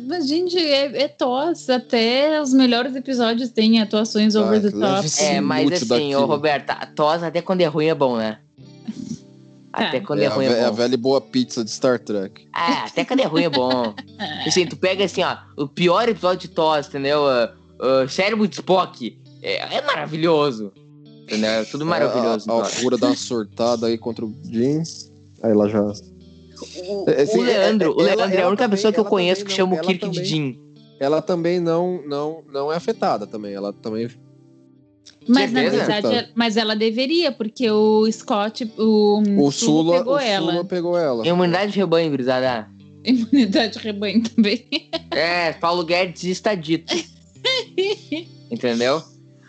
Mas, gente, é, é tos. Até os melhores episódios têm atuações over Ah, the top. É, mas assim, ô Roberta, a tos até quando é ruim é bom, né? Até Tá. quando É é a, ruim é é a bom. velha e boa pizza de Star Trek. É, até quando é ruim é bom. Assim, tu pega assim, ó, o pior episódio de tos, entendeu? Ah, ah, Cérebro de Spock. É, é maravilhoso. Entendeu? É tudo maravilhoso. A, a, a dá uma surtada aí contra o Jim. Aí ela já. O, É, assim, o Leandro, é- é- o Leandro ela- é a única também- pessoa que eu conheço que chama não- o ela Kirk de também- Jim. Ela também não, não, não é afetada também. Ela também. Mas na verdade, é- mas ela deveria, porque o Scott, o, O Sulu Sula, pegou o ela. Sula pegou ela. Imunidade de rebanho, gurizada. Imunidade de rebanho também. É, Paulo Guedes está dito. Entendeu?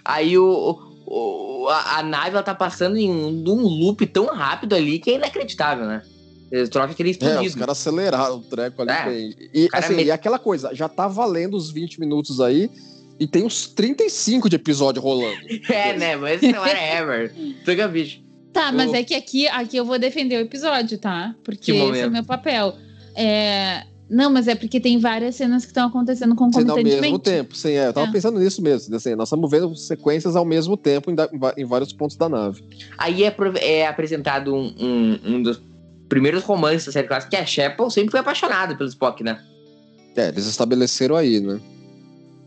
Aí o, o- a, a nave ela tá passando em um, num loop tão rápido ali que é inacreditável, né? Eles trocam aquele É, os explodido. caras aceleraram o treco ali É. E, assim, met- e aquela coisa, já tá valendo os 20 minutos aí e tem uns 35 de episódio rolando. É, né? Mas whatever. Pega bicho. Tá, mas O- é que aqui, aqui eu vou defender o episódio, tá? Porque Que esse é o meu papel. É... Não, mas é porque tem várias cenas que estão acontecendo Sendo ao concomitantemente. mesmo tempo. Sim, é, eu tava É. pensando nisso mesmo. Assim, nós estamos vendo sequências ao mesmo tempo em, da- em vários pontos da nave. Aí é, é apresentado um, um, um dos primeiros romances da série clássica, que é a Shepard sempre foi apaixonada pelo Spock, né? É, eles estabeleceram aí, né?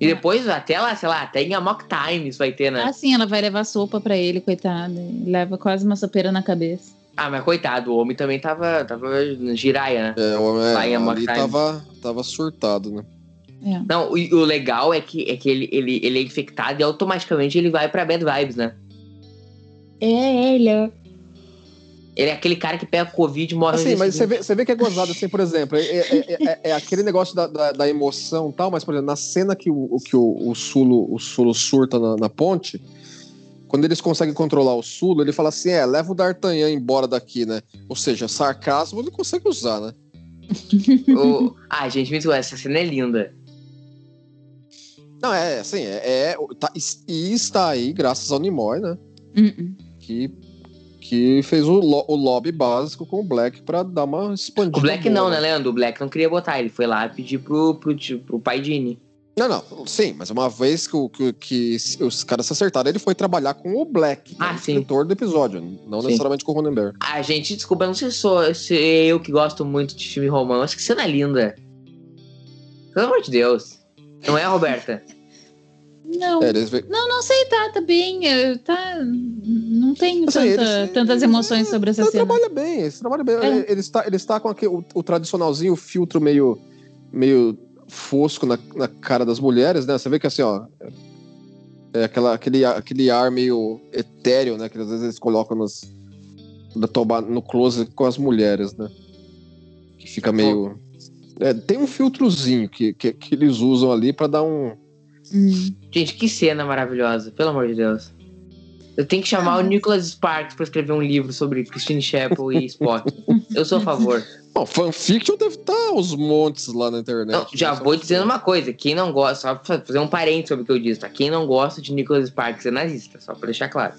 E depois, até lá, sei lá, até em Amok Time isso vai ter, né? Ah, sim, ela vai levar sopa pra ele, coitada. e Leva quase uma sopeira na cabeça. Ah, mas coitado, o homem também tava, tava giraia, né? É, o é, Vai em Amok ali Time. tava, tava surtado, né? É. Não, o, o legal é que, é que ele, ele, ele é infectado e automaticamente ele vai pra Bad Vibes, né? É, ele. Ele é aquele cara que pega Covid e morre Assim, mas você vê, você vê que é gozado, assim, por exemplo, é, é- é- é aquele negócio da, da, da emoção e tal, mas, por exemplo, na cena que o, que o, o Sulo, o Sulo surta na, na ponte, quando eles conseguem controlar o Sulo, ele fala assim, é, leva o D'Artagnan embora daqui, né? Ou seja, sarcasmo ele consegue usar, né? O- Ah, gente, muito essa cena é linda. Não, é, assim, é, é tá- e está aí graças ao Nimoy, né? Uh-uh. Que, que fez o, lo- o lobby básico com o Black pra dar uma expandida. O Black boa, não, né, Leandro? O Black não queria botar, ele foi lá pedir pro, pro, tio- pro pai Dini. Não, não, sim, mas uma vez que, o- que, que os caras se acertaram, ele foi trabalhar com o Black, Ah, o sim. escritor do episódio, não Sim. necessariamente com o Ronenberg. Ah, gente, desculpa, não sei se, sou, se eu que gosto muito de filme romance, que cena linda. Pelo amor de Deus. Não é, Roberta? Não, É, eles, não, não sei, tá, tá bem. eu- Tá, não tenho tanta- eles- tantas eles- emoções sobre essa ele cena. trabalha bem, ele trabalha bem. É. Ele, ele está, ele está com aquele, o, o tradicionalzinho, o filtro meio, meio fosco na, na cara das mulheres, né? Você vê que assim, ó. É aquela, aquele, aquele ar meio etéreo, né? Que às vezes eles colocam nos, no close com as mulheres, né? Que fica meio. É, tem um filtrozinho que, que, que eles usam ali pra dar um. Hum. Gente, que cena maravilhosa, pelo amor de Deus. Eu tenho que chamar Ah, o Nicholas Sparks pra escrever um livro sobre Christine Chapel e Spock. Eu sou a favor. Bom, fanfiction deve estar aos montes lá na internet. Não, já vou dizendo uma coisa: quem não gosta, só pra fazer um parênteses sobre o que eu disse, tá? Quem não gosta de Nicholas Sparks é nazista, só pra deixar claro.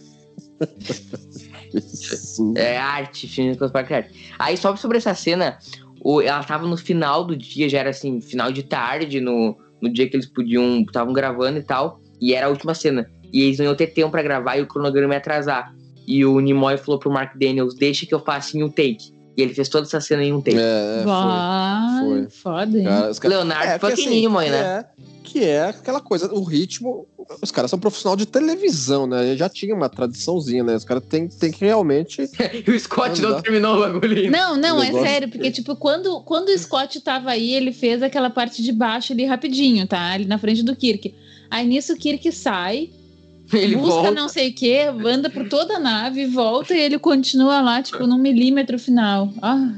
É arte, filme Nicholas Sparks é arte. Aí, só sobre essa cena, o, ela tava no final do dia, já era assim, final de tarde, no, no dia que eles podiam, estavam gravando e tal, e era a última cena. E eles não iam ter tempo pra gravar e o cronograma ia atrasar. E o Nimoy falou pro Mark Daniels: deixa que eu faça em um take. E ele fez toda essa cena em um take. É, Vai, foi. foda, hein? Cara, os caras- Leonardo que fucking Nimoy, que né? É, que é aquela coisa, o ritmo. Os caras são profissional de televisão, né? Já tinha uma tradiçãozinha, né? Os caras têm tem que realmente. E o Scott não Andar. terminou o bagulho. Não, não, é sério, porque, tipo, quando, quando o Scott tava aí, ele fez aquela parte de baixo ali rapidinho, tá? Ali na frente do Kirk. Aí nisso o Kirk sai, Ele busca volta. não sei o que, anda por toda a nave, volta e ele continua lá, tipo, num milímetro final. Ah,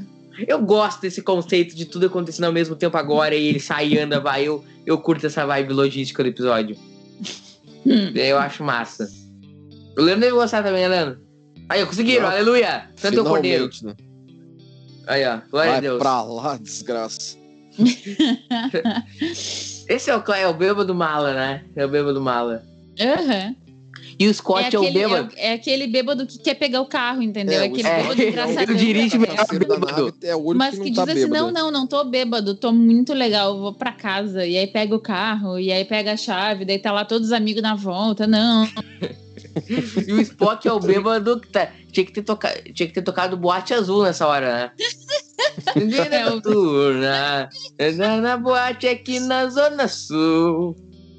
Eu gosto desse conceito de tudo acontecendo ao mesmo tempo agora e ele sai e anda, vai. Eu, eu curto essa vibe logística do episódio. Hum. Eu acho massa. O Leandro deve gostar também, né, Leandro? Aí, conseguiram, Não. aleluia! Santo é o cordeiro. Né? Aí, ó, glória a Vai Deus. pra lá, desgraça. Esse é o, é o bêbado mala, né? É o bêbado mala. Aham. E o Scott é, é o aquele, bêbado. é, é aquele bêbado que quer pegar o carro, entendeu? É, É, aquele é, bêbado eu engraçadão. dirige O melhor da bêbado. é o único Mas que que não diz tá assim, bêbado. não, não, não tô bêbado, tô muito legal, vou pra casa. E aí pega o carro, e aí pega a chave, daí tá lá todos os amigos na volta. Não, E o Spock é o bêbado que tá. Tinha que ter, toca... Tinha que ter tocado boate azul nessa hora, né? É o- Noturna, na, na boate aqui na Zona Sul.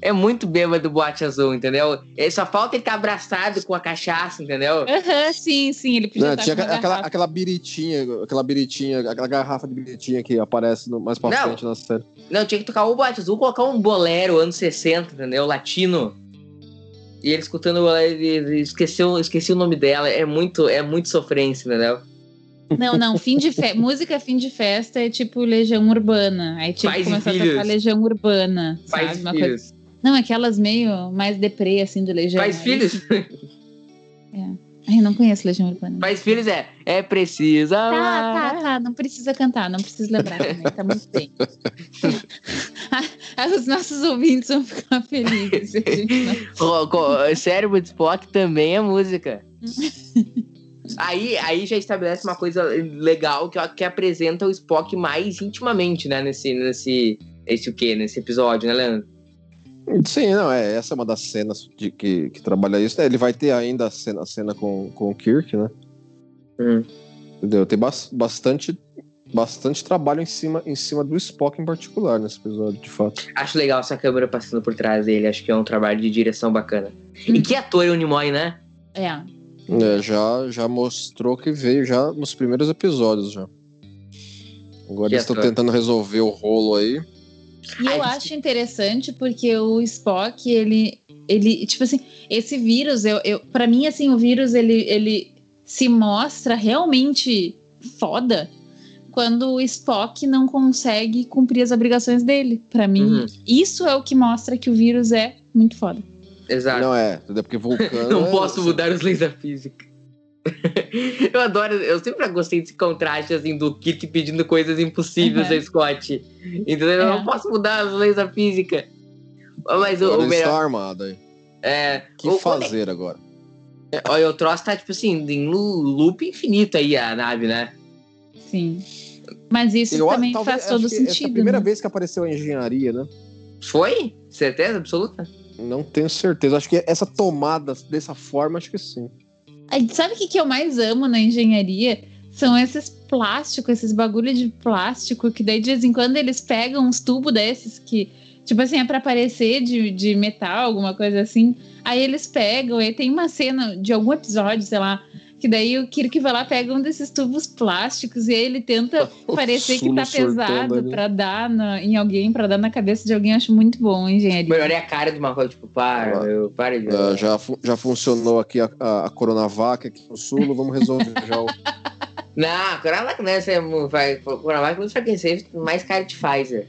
É muito bêbado boate azul, entendeu? Ele só falta ele estar abraçado com a cachaça, entendeu? Aham, sim, sim, ele podia Não, estar tinha aquela, garrafa. aquela biritinha, aquela biritinha, aquela garrafa de biritinha que aparece no- mais pra Não. frente na série. Não, tinha que tocar o boate azul, colocar um bolero anos 60, entendeu? Latino. E ele escutando o bolero, ele ele esqueceu, esqueci o nome dela. É muito, é muito sofrência, entendeu? Não, não, fim de fe... música fim de festa é tipo Legião Urbana. Aí tinha Pais que começar a tocar Legião Urbana, Faz sabe? Uma coisa... Não, aquelas meio mais deprê, assim, do Legião. Faz filhos. Ai, eu não conheço Legião Urbana. Faz filhos é. É precisa. Tá, tá, tá. Não precisa cantar, não precisa lembrar também. Tá muito bem. Os nossos ouvintes vão ficar felizes. não- Cérebro de Spock também é música. aí, aí já estabelece uma coisa legal que, que apresenta o Spock mais intimamente, né? Nesse, nesse, esse o quê? Nesse episódio, né, Leandro? Sim, não, é, essa é uma das cenas de, que, que trabalha isso. É, ele vai ter ainda a cena, a cena com, com o Kirk, né? Hum. Entendeu? Tem bas- bastante, bastante trabalho em cima, em cima do Spock em particular nesse episódio, de fato. Acho legal essa câmera passando por trás dele. Acho que é um trabalho de direção bacana. E que ator é o Nimoy, né? É. É, já, já mostrou que veio já nos primeiros episódios já. Agora Que eles estão tentando resolver o rolo aí. E eu acho interessante porque o Spock, ele, ele tipo assim, esse vírus, eu, eu, para mim, assim, o vírus, ele, ele se mostra realmente foda quando o Spock não consegue cumprir as obrigações dele. Pra mim, Uhum. isso é o que mostra que o vírus é muito foda. Exato. Não é? Porque Vulcano. Não é- posso mudar os leis da física. eu adoro, eu sempre gostei desse contraste assim do Kirk pedindo coisas impossíveis Uhum. a Scott. Entendeu? Eu É. não posso mudar as leis da física. Mas o, Agora o ele está melhor. armado aí. É, O que o- quando é- fazer agora? Olha, o troço tá, tipo assim, em loop infinito aí a nave, né? Sim. Mas isso Eu- também talvez- faz todo Essa é a sentido. primeira né? vez que apareceu a engenharia, né? Foi? Certeza absoluta? Não tenho certeza. Acho que essa tomada dessa forma, acho que sim. Aí, sabe o que, que eu mais amo na engenharia? São esses plásticos, esses bagulho de plástico, que daí de vez em quando eles pegam uns tubos desses que, tipo assim, é pra parecer de, de metal, alguma coisa assim. Aí eles pegam, e tem uma cena de algum episódio, sei lá, que daí o Kirk vai lá, pega um desses tubos plásticos e aí ele tenta O parecer que tá pesado ali. pra dar na- em alguém, pra dar na cabeça de alguém. Eu acho muito bom a engenharia. melhor é a cara do Marco, tipo, para, Ah. meu, para de. Ah, já, fu- já funcionou aqui a, a, a Coronavac aqui no Sul, vamos resolver já o. Não, Coronavac não é essa. vai- Coronavac não vai ser mais cara de Pfizer.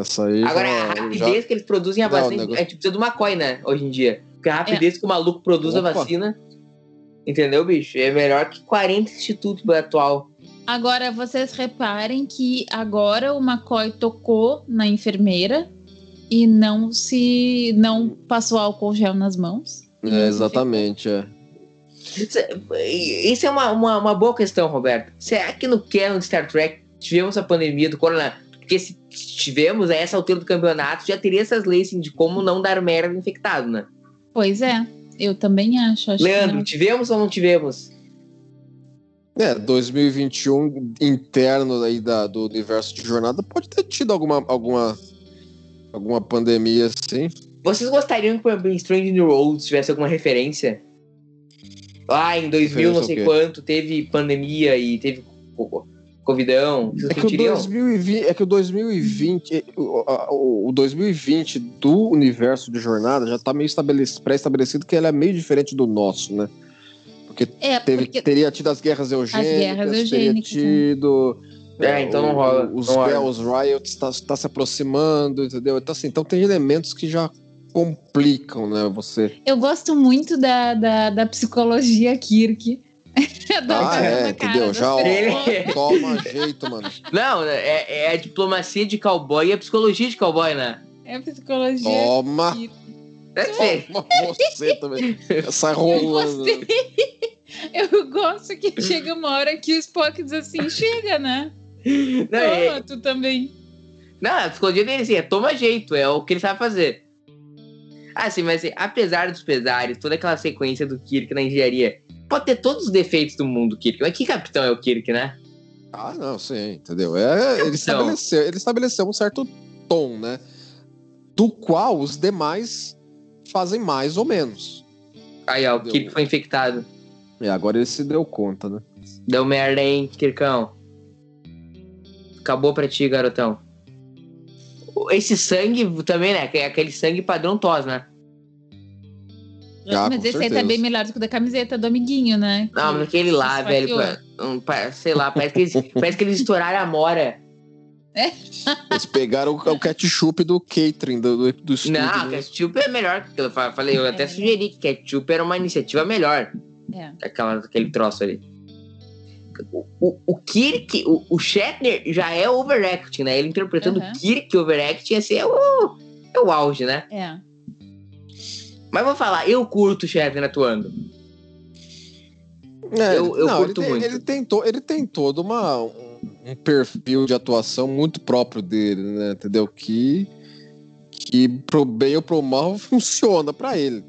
Essa aí. Agora, já- a já- rapidez que eles produzem a vacina, o negócio- a gente precisa do McCoy, né? Hoje em dia. Porque a rapidez que o maluco produz a Opa. vacina, entendeu, bicho? É melhor que 40 institutos atual. Agora, vocês reparem que agora o McCoy tocou na enfermeira e não se. não passou álcool gel nas mãos. É, exatamente, é. Isso é- Isso é uma, uma, uma boa questão, Roberto. Será que no canon de Star Trek tivemos a pandemia do corona? Porque se tivemos, a essa altura do campeonato, já teria essas leis assim, de como não dar merda infectado, né? Pois é, eu também acho. acho que Leandro, não. tivemos ou não tivemos? É, 2021 interno aí da, do universo de jornada pode ter tido alguma, alguma, alguma pandemia assim. Vocês gostariam que, por exemplo, em Strange New Worlds tivesse alguma referência? Ah, em 2000, não sei quanto, teve pandemia e teve Covidão. É que, o curtiriam? 2020, é que o 2020, eh, o, a- o, o 2020 do universo de jornada já tá meio estabelecido, pré-estabelecido que ele é meio diferente do nosso, né? Porque É, teve, porque. teria tido as guerras eugênicas, guerras teria eugênicas, né? tido. É, então não rola, Os não rola. Bells Riots tá, tá se aproximando, entendeu? Então, assim, então tem elementos que já complicam, né? Você. Eu gosto muito da, da, da psicologia Kirk. Ah, é, entendeu? Já, ó, toma jeito, mano. Não, é, é a diplomacia de cowboy e a psicologia de cowboy, né? É a psicologia. Toma! Kirk. Tá feio. Você também. Sai rolando. Gostei. Eu gosto que chega uma hora que o Spock diz assim, chega, né? Não, é, Toma, tu também. não, a psicologia dele assim, é toma jeito, é o que ele sabe fazer. Ah, sim, mas assim, apesar dos pesares, toda aquela sequência do Kirk na engenharia, pode ter todos os defeitos do mundo, Kirk. Mas que capitão é o Kirk, né? Ah, não, sim, entendeu? É, ele, estabeleceu, ele estabeleceu um certo tom, né? Do qual os demais fazem mais ou menos. Aí, ó, o. Kirk foi infectado. E agora ele se deu conta, né? Deu merda, hein, Kirkão? Acabou pra ti, garotão. Esse sangue também, né? É aquele sangue padrão tos, né? Ah, mas com esse aí tá certeza. bem melhor do que o da camiseta do amiguinho, né? Não, mas aquele lá, velho, um, pa- sei lá, parece que, eles, parece que eles estouraram a mora. Eles pegaram o, o ketchup do catering, do, do, estúdio. Não, né? ketchup é melhor que eu fa- falei, eu até sugeri que ketchup era uma iniciativa melhor. É. Aquela, aquele troço ali. O, o, o Kirk, o, o Shatner já é overacting, né? Ele interpretando Aham. Kirk overacting, assim, é o, é o auge, né? É. Mas vou falar, eu curto o Shatner atuando. É, Eu- eu não, curto ele, tem- muito. Ele tem, to- ele tem todo uma, um, um perfil de atuação muito próprio dele, né? Entendeu? Que, que pro bem ou pro mal funciona pra ele.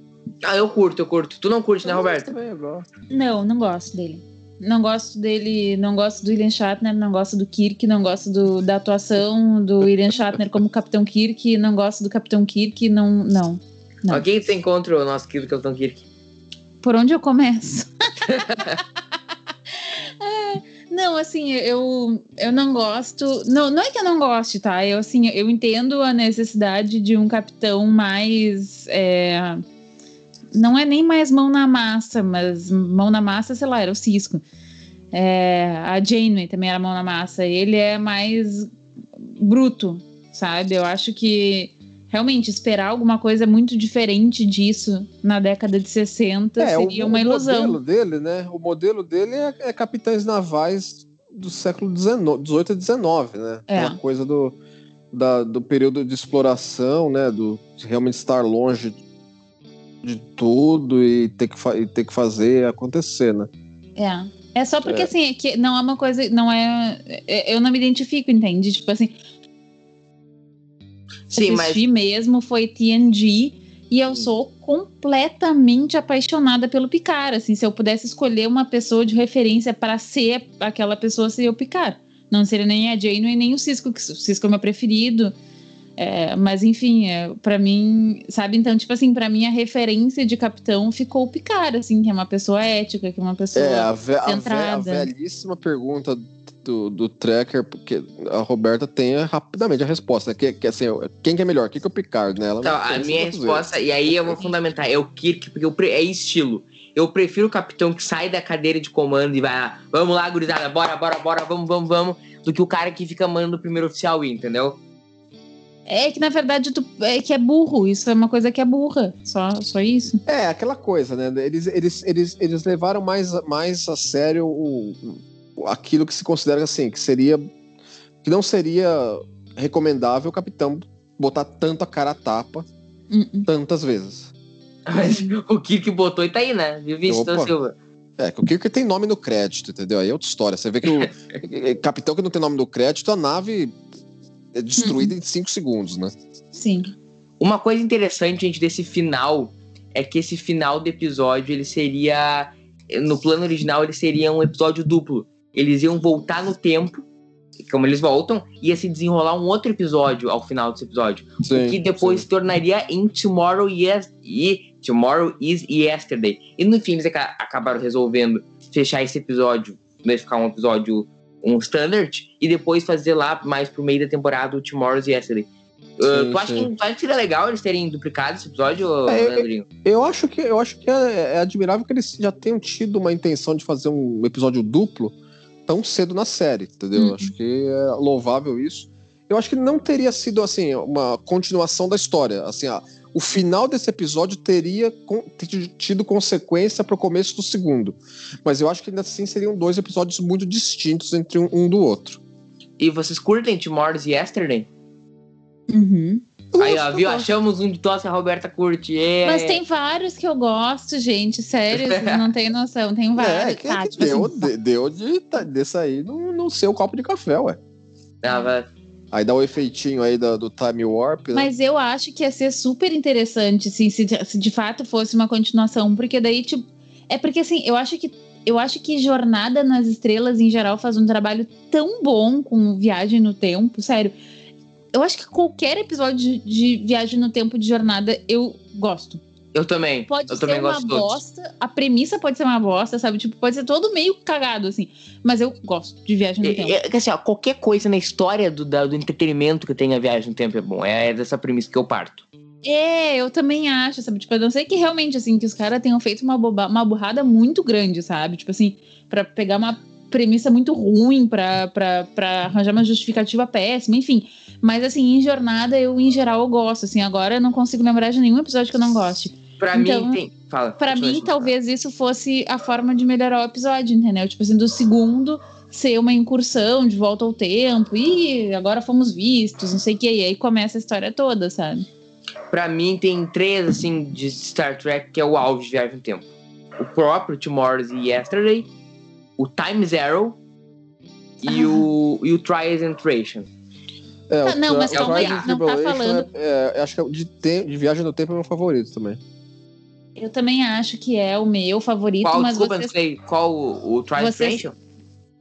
Ah, eu curto, eu curto. Tu não curte, né, Roberto? Também, eu gosto. Não, não gosto dele. Não gosto dele, não gosto do William Shatner, não gosto do Kirk, não gosto do- da atuação do William Shatner como Capitão Kirk, não gosto do Capitão Kirk, não, não. Não. Ó, Quem você encontra o nosso querido Capitão Kirk? Por onde eu começo? É, não, assim, eu, eu não gosto. Não, não é que eu não goste, tá? Eu, assim, eu entendo a necessidade de um capitão mais. é, não é nem mais mão na massa, mas mão na massa, sei lá, era o Cisco. É, a Janeway também era mão na massa. Ele é mais bruto, sabe? Eu acho que realmente esperar alguma coisa muito diferente disso na década de 60 seria É, o, uma o ilusão. modelo dele, né? O modelo dele é, é capitães navais do século XIX, 18 e 19, né? É. Aquela coisa do, da- do período de exploração, né? Do realmente estar longe de tudo e ter que, e ter que fazer acontecer, né? É. É só porque, É. assim, é que não é uma coisa. Não é. é- Eu não me identifico, entende? Tipo assim, Sim, mas assisti mesmo foi TNG e eu sou completamente apaixonada pelo Picard. Assim, se eu pudesse escolher uma pessoa de referência para ser aquela pessoa, seria o Picard. Não seria nem a Janeway nem o Cisco, que o Cisco é o meu preferido. É, mas enfim, é, para mim, sabe? Então, tipo assim, para mim a referência de capitão ficou o Picard, assim, que é uma pessoa ética, que é uma pessoa. É, a, ve a, ve a centrada. velhíssima pergunta do, do Tracker, porque a Roberta tem rapidamente a resposta, né? Que, que, assim, quem que é melhor? Quem que é o Picard, né? Ela Então, a minha resposta, e aí eu vou fundamentar, é o Kirk, porque eu pre- é estilo. Eu prefiro o capitão que sai da cadeira de comando e vai lá, vamos lá, gurizada, bora, bora, bora, vamos, vamos, vamos, do que o cara que fica mandando o primeiro oficial ir, entendeu? É que na verdade tu, é que é burro, isso é uma coisa que é burra, só, só isso. É, aquela coisa, né? Eles, eles, eles, eles levaram mais, mais a sério o- aquilo que se considera assim, que seria. que não seria recomendável o capitão botar tanto a cara a tapa hum. tantas vezes. Mas o Kirk botou e tá aí, né? Viu, Vitor. Silva? É, que o Kirk tem nome no crédito, entendeu? Aí é outra história. Você vê que o capitão que não tem nome no crédito, a nave é destruída em 5 segundos, né? Sim. Uma coisa interessante, gente, desse final é que esse final do episódio ele seria. No plano original, ele seria um episódio duplo. Eles iam voltar no tempo, como eles voltam, ia se desenrolar um outro episódio ao final desse episódio. Sim, que depois sim. se tornaria em Tomorrow Yes e Tomorrow is Yesterday. E no fim eles aca- acabaram resolvendo fechar esse episódio, né, ficar um episódio um standard e depois fazer lá mais pro meio da temporada o Tomorrow's Yesterday. Uh, Sim, tu, acha que, tu acha que seria legal eles terem duplicado esse episódio, É, eu- Leandrinho? Eu acho que, eu acho que é, é admirável que eles já tenham tido uma intenção de fazer um episódio duplo tão cedo na série, entendeu? Uhum. Acho que é louvável isso. Eu acho que não teria sido assim uma continuação da história. Assim, ah, o final desse episódio teria tido consequência para o começo do segundo, mas eu acho que ainda assim seriam dois episódios muito distintos entre um, um do outro. E vocês curtem Tomorrow's Yesterday? Uhum. Aí, ó, que eu viu? Achamos um de tosse a Roberta curte. É. Mas tem vários que eu gosto, gente. Sério, vocês não tem noção. Tem vários. É, quem tá, é que tipo deu, assim, de- deu de, tá- desse aí no, no seu copo de café, ué. Ah, vai- Aí dá o efeitinho aí do, do Time Warp, né? Mas eu acho que ia ser super interessante, assim, se, se de fato fosse uma continuação, porque daí, tipo. É porque assim, eu acho que. Eu acho que Jornada nas Estrelas, em geral, faz um trabalho tão bom com viagem no tempo, sério. Eu acho que qualquer episódio de, de viagem no tempo de jornada eu gosto. Eu também. Pode eu ser também uma gosto de todos. bosta, a premissa pode ser uma bosta, sabe? Tipo, pode ser todo meio cagado, assim. Mas eu gosto de viagem no tempo. É, é que assim, ó, qualquer coisa na história do, da- do entretenimento que tenha viagem no tempo é bom. É dessa premissa que eu parto. É, eu também acho, sabe? Tipo, a não sei que realmente, assim, que os caras tenham feito uma, boba, uma burrada muito grande, sabe? Tipo assim, pra pegar uma premissa muito ruim, pra, pra, pra arranjar uma justificativa péssima, enfim. Mas, assim, em jornada, eu, em geral, eu gosto, assim. Agora eu não consigo lembrar de nenhum episódio que eu não goste. Pra Então, mim, tem. Fala. Pra mim, talvez isso fosse a forma de melhorar o episódio, entendeu? Tipo assim, do segundo ser uma incursão de volta ao tempo, e agora fomos vistos, não sei o que, e aí começa a história toda, sabe? Pra mim, tem três, assim, de Star Trek que é o auge de viagem no tempo: o próprio Tomorrow's e Yesterday, o Time Zero e, Ah. o, e o Trials and. É, Tá, não, mas o calma aí, não tá falando- É, é, acho que é o de, te- de Viagem no Tempo é meu favorito também. Eu também acho que é o meu favorito, Qual, mas desculpa, não vocês. sei, qual o, o Trials and Vocês- Tribulations?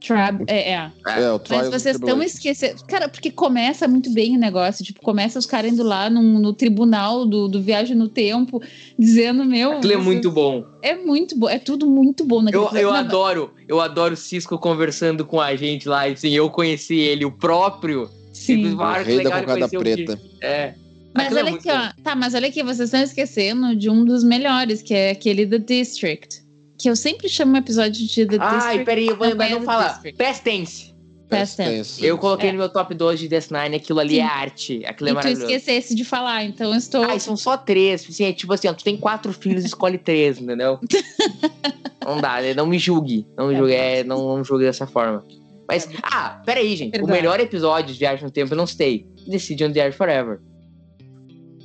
Tra- É, é. É, o Mas vocês estão esquecendo. Cara, porque começa muito bem o negócio. Tipo, começa os caras indo lá num- no tribunal do, do Viagem no Tempo, dizendo, meu. Aquilo é muito bom. É muito bom. É tudo muito bom naquele Eu, eu adoro, eu adoro o Cisco conversando com a gente lá. e, Assim, eu conheci ele, o próprio. Sim. Tipo, ah, que rei da cocada preta. É. Mas Aquilo é olha aqui, ó. Tá, mas olha aqui, vocês estão esquecendo de um dos melhores, que é aquele The District. Que eu sempre chamo o episódio de The Ai, District. peraí, eu vou não lembrar é não The falar. Past Tense. Past Tense. Eu coloquei É. no meu top 2 de Death Nine, aquilo ali Sim. é arte. Aquilo é E tu maravilhoso. esquecesse de falar, então eu estou. Ai, são só três. Assim, é tipo assim, ó, tu tem quatro filhos, escolhe três, entendeu? não dá, né? Não me julgue. Não me julgue, é, não, não me julgue dessa forma. Mas, Tá bom. ah, peraí, gente. Perdão. O melhor episódio de Viagem no Tempo eu não sei. Decide on the Edge Forever.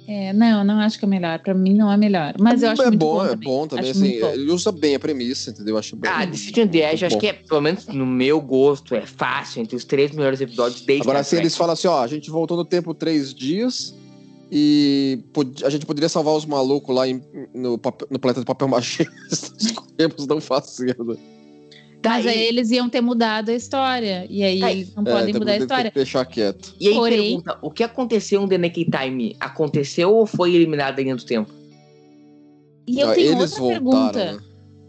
É, não, não acho que é melhor. Pra mim não é melhor. Mas eu acho é muito bom, bom. é também. bom também, Acho assim, bom. ele usa bem a premissa, entendeu? Eu Acho bem. Ah, Decide on the Edge, acho bom. que é, pelo menos no meu gosto, é fácil. Entre os três melhores episódios desde Agora, assim, eles falam assim, ó, a gente voltou no tempo três dias e a gente poderia salvar os malucos lá em- no, no planeta do papel machê. Escolhemos não fazer, né? Mas aí eles iam ter mudado a história. E aí Tá, eles não É, podem mudar a história. Que deixar quieto. E aí Porém- pergunta, o que aconteceu no The Naked Time? Aconteceu ou foi eliminado da linha do tempo? E eu Ah, tenho eles outra voltaram, pergunta. né?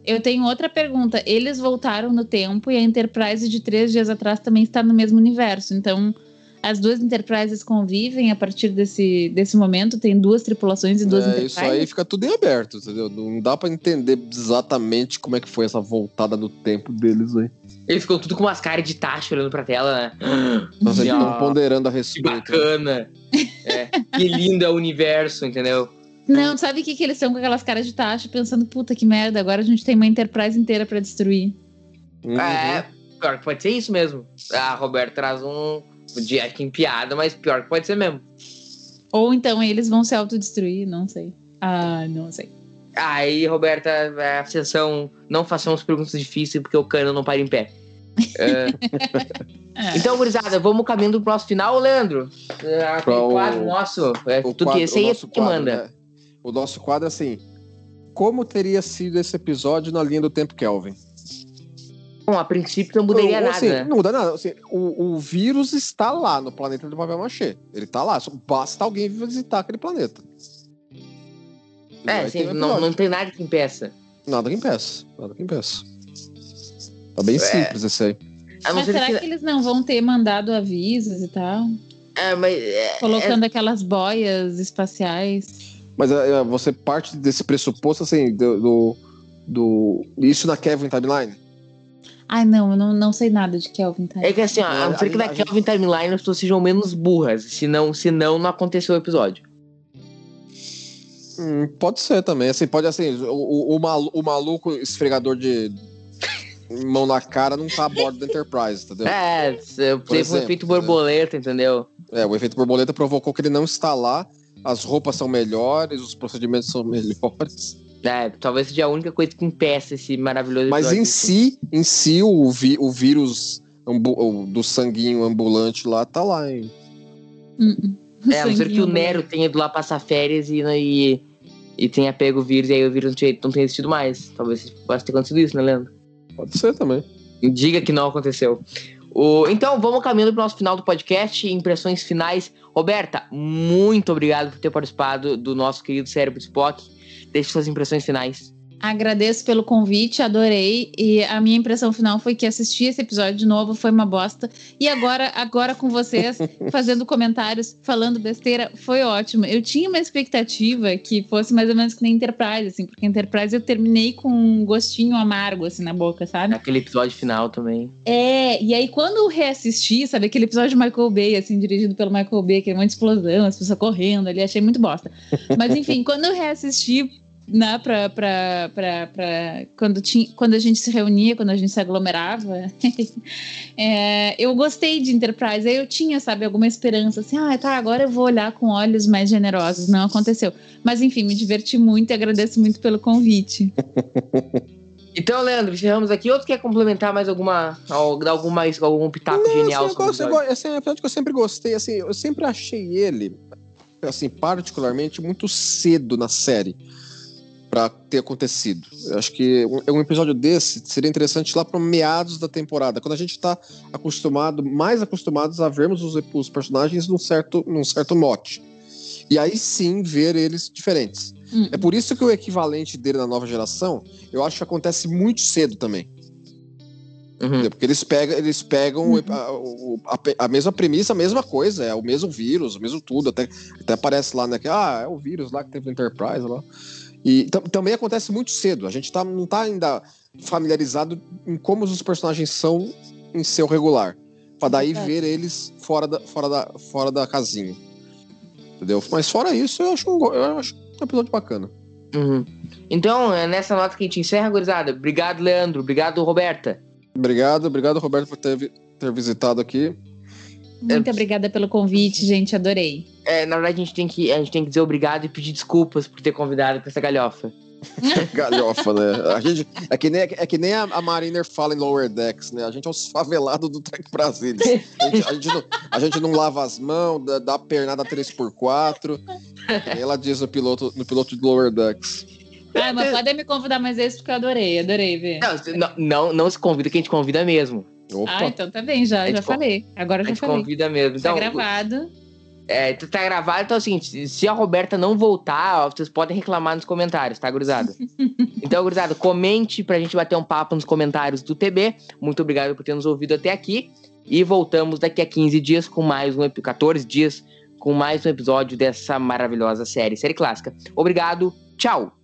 Eu tenho outra pergunta. Eles voltaram no tempo e a Enterprise de três dias atrás também está no mesmo universo. Então, as duas Enterprises convivem a partir desse, desse momento. Tem duas tripulações e duas É, Enterprises. isso aí fica tudo em aberto, entendeu? Não dá pra entender exatamente como é que foi essa voltada no tempo deles aí. Eles ficam tudo com umas caras de taxa olhando pra tela, né? Nós Assim, estamos ó, ponderando a Que respeito. bacana. É, que lindo é o universo, entendeu? Não, sabe o que, que eles são com aquelas caras de taxa, pensando, puta que merda, agora a gente tem uma Enterprise inteira pra destruir. Uhum. É, pior que pode ser isso mesmo. A Roberto traz um de aqui em piada, mas pior que pode ser mesmo. Ou então eles vão se autodestruir, não sei. Ah, não sei. Aí, Roberta, é a sessão não façamos perguntas difíceis porque o cano não para em pé. É. então, gurizada, vamos caminhando pro nosso final, Leandro. O- quadro nosso. É, O tudo quadro- esse aí é tu que quadro, manda. né? O nosso quadro é assim: como teria sido esse episódio na linha do tempo Kelvin? Bom, a princípio não mudaria Ou, nada. assim, né? Não muda nada. assim, o, o vírus está lá no planeta do papel machê. Ele tá lá. Só basta alguém visitar aquele planeta. É, assim, um não, não tem nada que impeça. Nada que impeça. Nada que impeça. Tá bem É. simples esse aí. Mas ser será que. que eles não vão ter mandado avisos e tal? É, mas, é, Colocando aquelas boias espaciais. Mas é, é, você parte desse pressuposto, assim, do, do, do- Isso na Kevin Timeline? Ai, não, eu não, não sei nada de Kelvin, tá? é que assim, ó, a não ser que da Kelvin Timeline as pessoas sejam menos burras. Senão, senão não aconteceu o episódio. Hum, pode ser também. Assim, pode assim, o, o, o malu- o maluco esfregador de mão na cara não tá a bordo da Enterprise, entendeu? É, teve um exemplo, efeito borboleta, entendeu? É, o efeito borboleta provocou que ele não está lá as roupas são melhores, os procedimentos são melhores. É, talvez seja a única coisa que impeça esse maravilhoso Mas em si, em si, o, vi- o vírus ambu- do sanguinho ambulante lá tá lá, hein? Hum, É, a não ser que o Nero tenha ido lá passar férias e, e, e tenha pego o vírus e aí o vírus não tenha, não tenha existido mais. Talvez possa ter acontecido isso, né, Leandro? Pode ser também. Diga que não aconteceu. O, então, vamos caminhando para o nosso final do podcast. Impressões finais. Roberta, muito obrigado por ter participado do nosso querido Cérebro Spock. Deixe suas impressões finais. Agradeço pelo convite, adorei. E a minha impressão final foi que assistir esse episódio de novo foi uma bosta. E agora, agora com vocês, fazendo comentários, falando besteira, foi ótimo. Eu tinha uma expectativa que fosse mais ou menos que nem Enterprise, assim, porque Enterprise eu terminei com um gostinho amargo, assim, na boca, sabe? Aquele episódio final também. É, e aí quando eu reassisti, sabe, aquele episódio de Michael Bay, assim, dirigido pelo Michael Bay, que é uma explosão, as pessoas correndo ali, achei muito bosta. Mas enfim, quando eu reassisti, né, pra, pra, pra, pra- quando, tinha, quando a gente se reunia, quando a gente se aglomerava, é, eu gostei de Enterprise, aí eu tinha, sabe, alguma esperança, assim, ah, tá, agora eu vou olhar com olhos mais generosos, não aconteceu. Mas enfim, me diverti muito e agradeço muito pelo convite. Então, Leandro, encerramos aqui. Outro quer complementar mais alguma. al- dar algum, mais, algum pitaco genial assim, sobre o assim, é um episódio que eu sempre gostei, assim, eu sempre achei ele, assim, particularmente muito cedo na série pra ter acontecido. Eu acho que um, um episódio desse seria interessante lá para meados da temporada, quando a gente tá acostumado, mais acostumados a vermos os, os personagens num certo, num certo mote. E aí sim ver eles diferentes. Hum. É por isso que o equivalente dele na nova geração, eu acho que acontece muito cedo também. Uhum. Porque eles pegam, eles pegam Uhum. a, a a mesma premissa, a mesma coisa, é o mesmo vírus, o mesmo tudo. Até, até aparece lá, né? Que, ah, é o vírus lá que teve no Enterprise lá. E tam- também acontece muito cedo. A gente tá, não tá ainda familiarizado em como os personagens são em seu regular. Pra daí Verdade. ver eles fora da, fora, da, fora da casinha. Entendeu? Mas fora isso, eu acho um, eu acho um episódio bacana. Uhum. Então, é nessa nota que a gente encerra, gurizada. Obrigado, Leandro. Obrigado, Roberta. Obrigado, obrigado, Roberto, por ter, ter visitado aqui. Muito obrigada pelo convite, gente, adorei. É, na verdade, a gente, tem que, a gente tem que dizer obrigado e pedir desculpas por ter convidado pra essa galhofa. Galhofa, né? A gente, é que nem, é que nem a, a Mariner fala em Lower Decks, né? A gente é os favelados do Trek Brasília. A gente, a gente não, a gente não lava as mãos, dá, dá pernada 3x4. E ela diz no piloto, no piloto de Lower Decks. Ah, mas podem me convidar mais vezes porque eu adorei, adorei ver. Não, não, não, não se convida que a gente convida mesmo. Opa, Ah, então tá bem, já, já falei. Agora já falei. convida mesmo. Tá Então, gravado. é, tá tá gravado, então assim, se a Roberta não voltar, ó, vocês podem reclamar nos comentários, tá, gurizada? então, gurizada, comente pra gente bater um papo nos comentários do TB. Muito obrigado por ter nos ouvido até aqui. E voltamos daqui a 15 dias com mais um epi- 14 dias com mais um episódio dessa maravilhosa série, série clássica. Obrigado, tchau!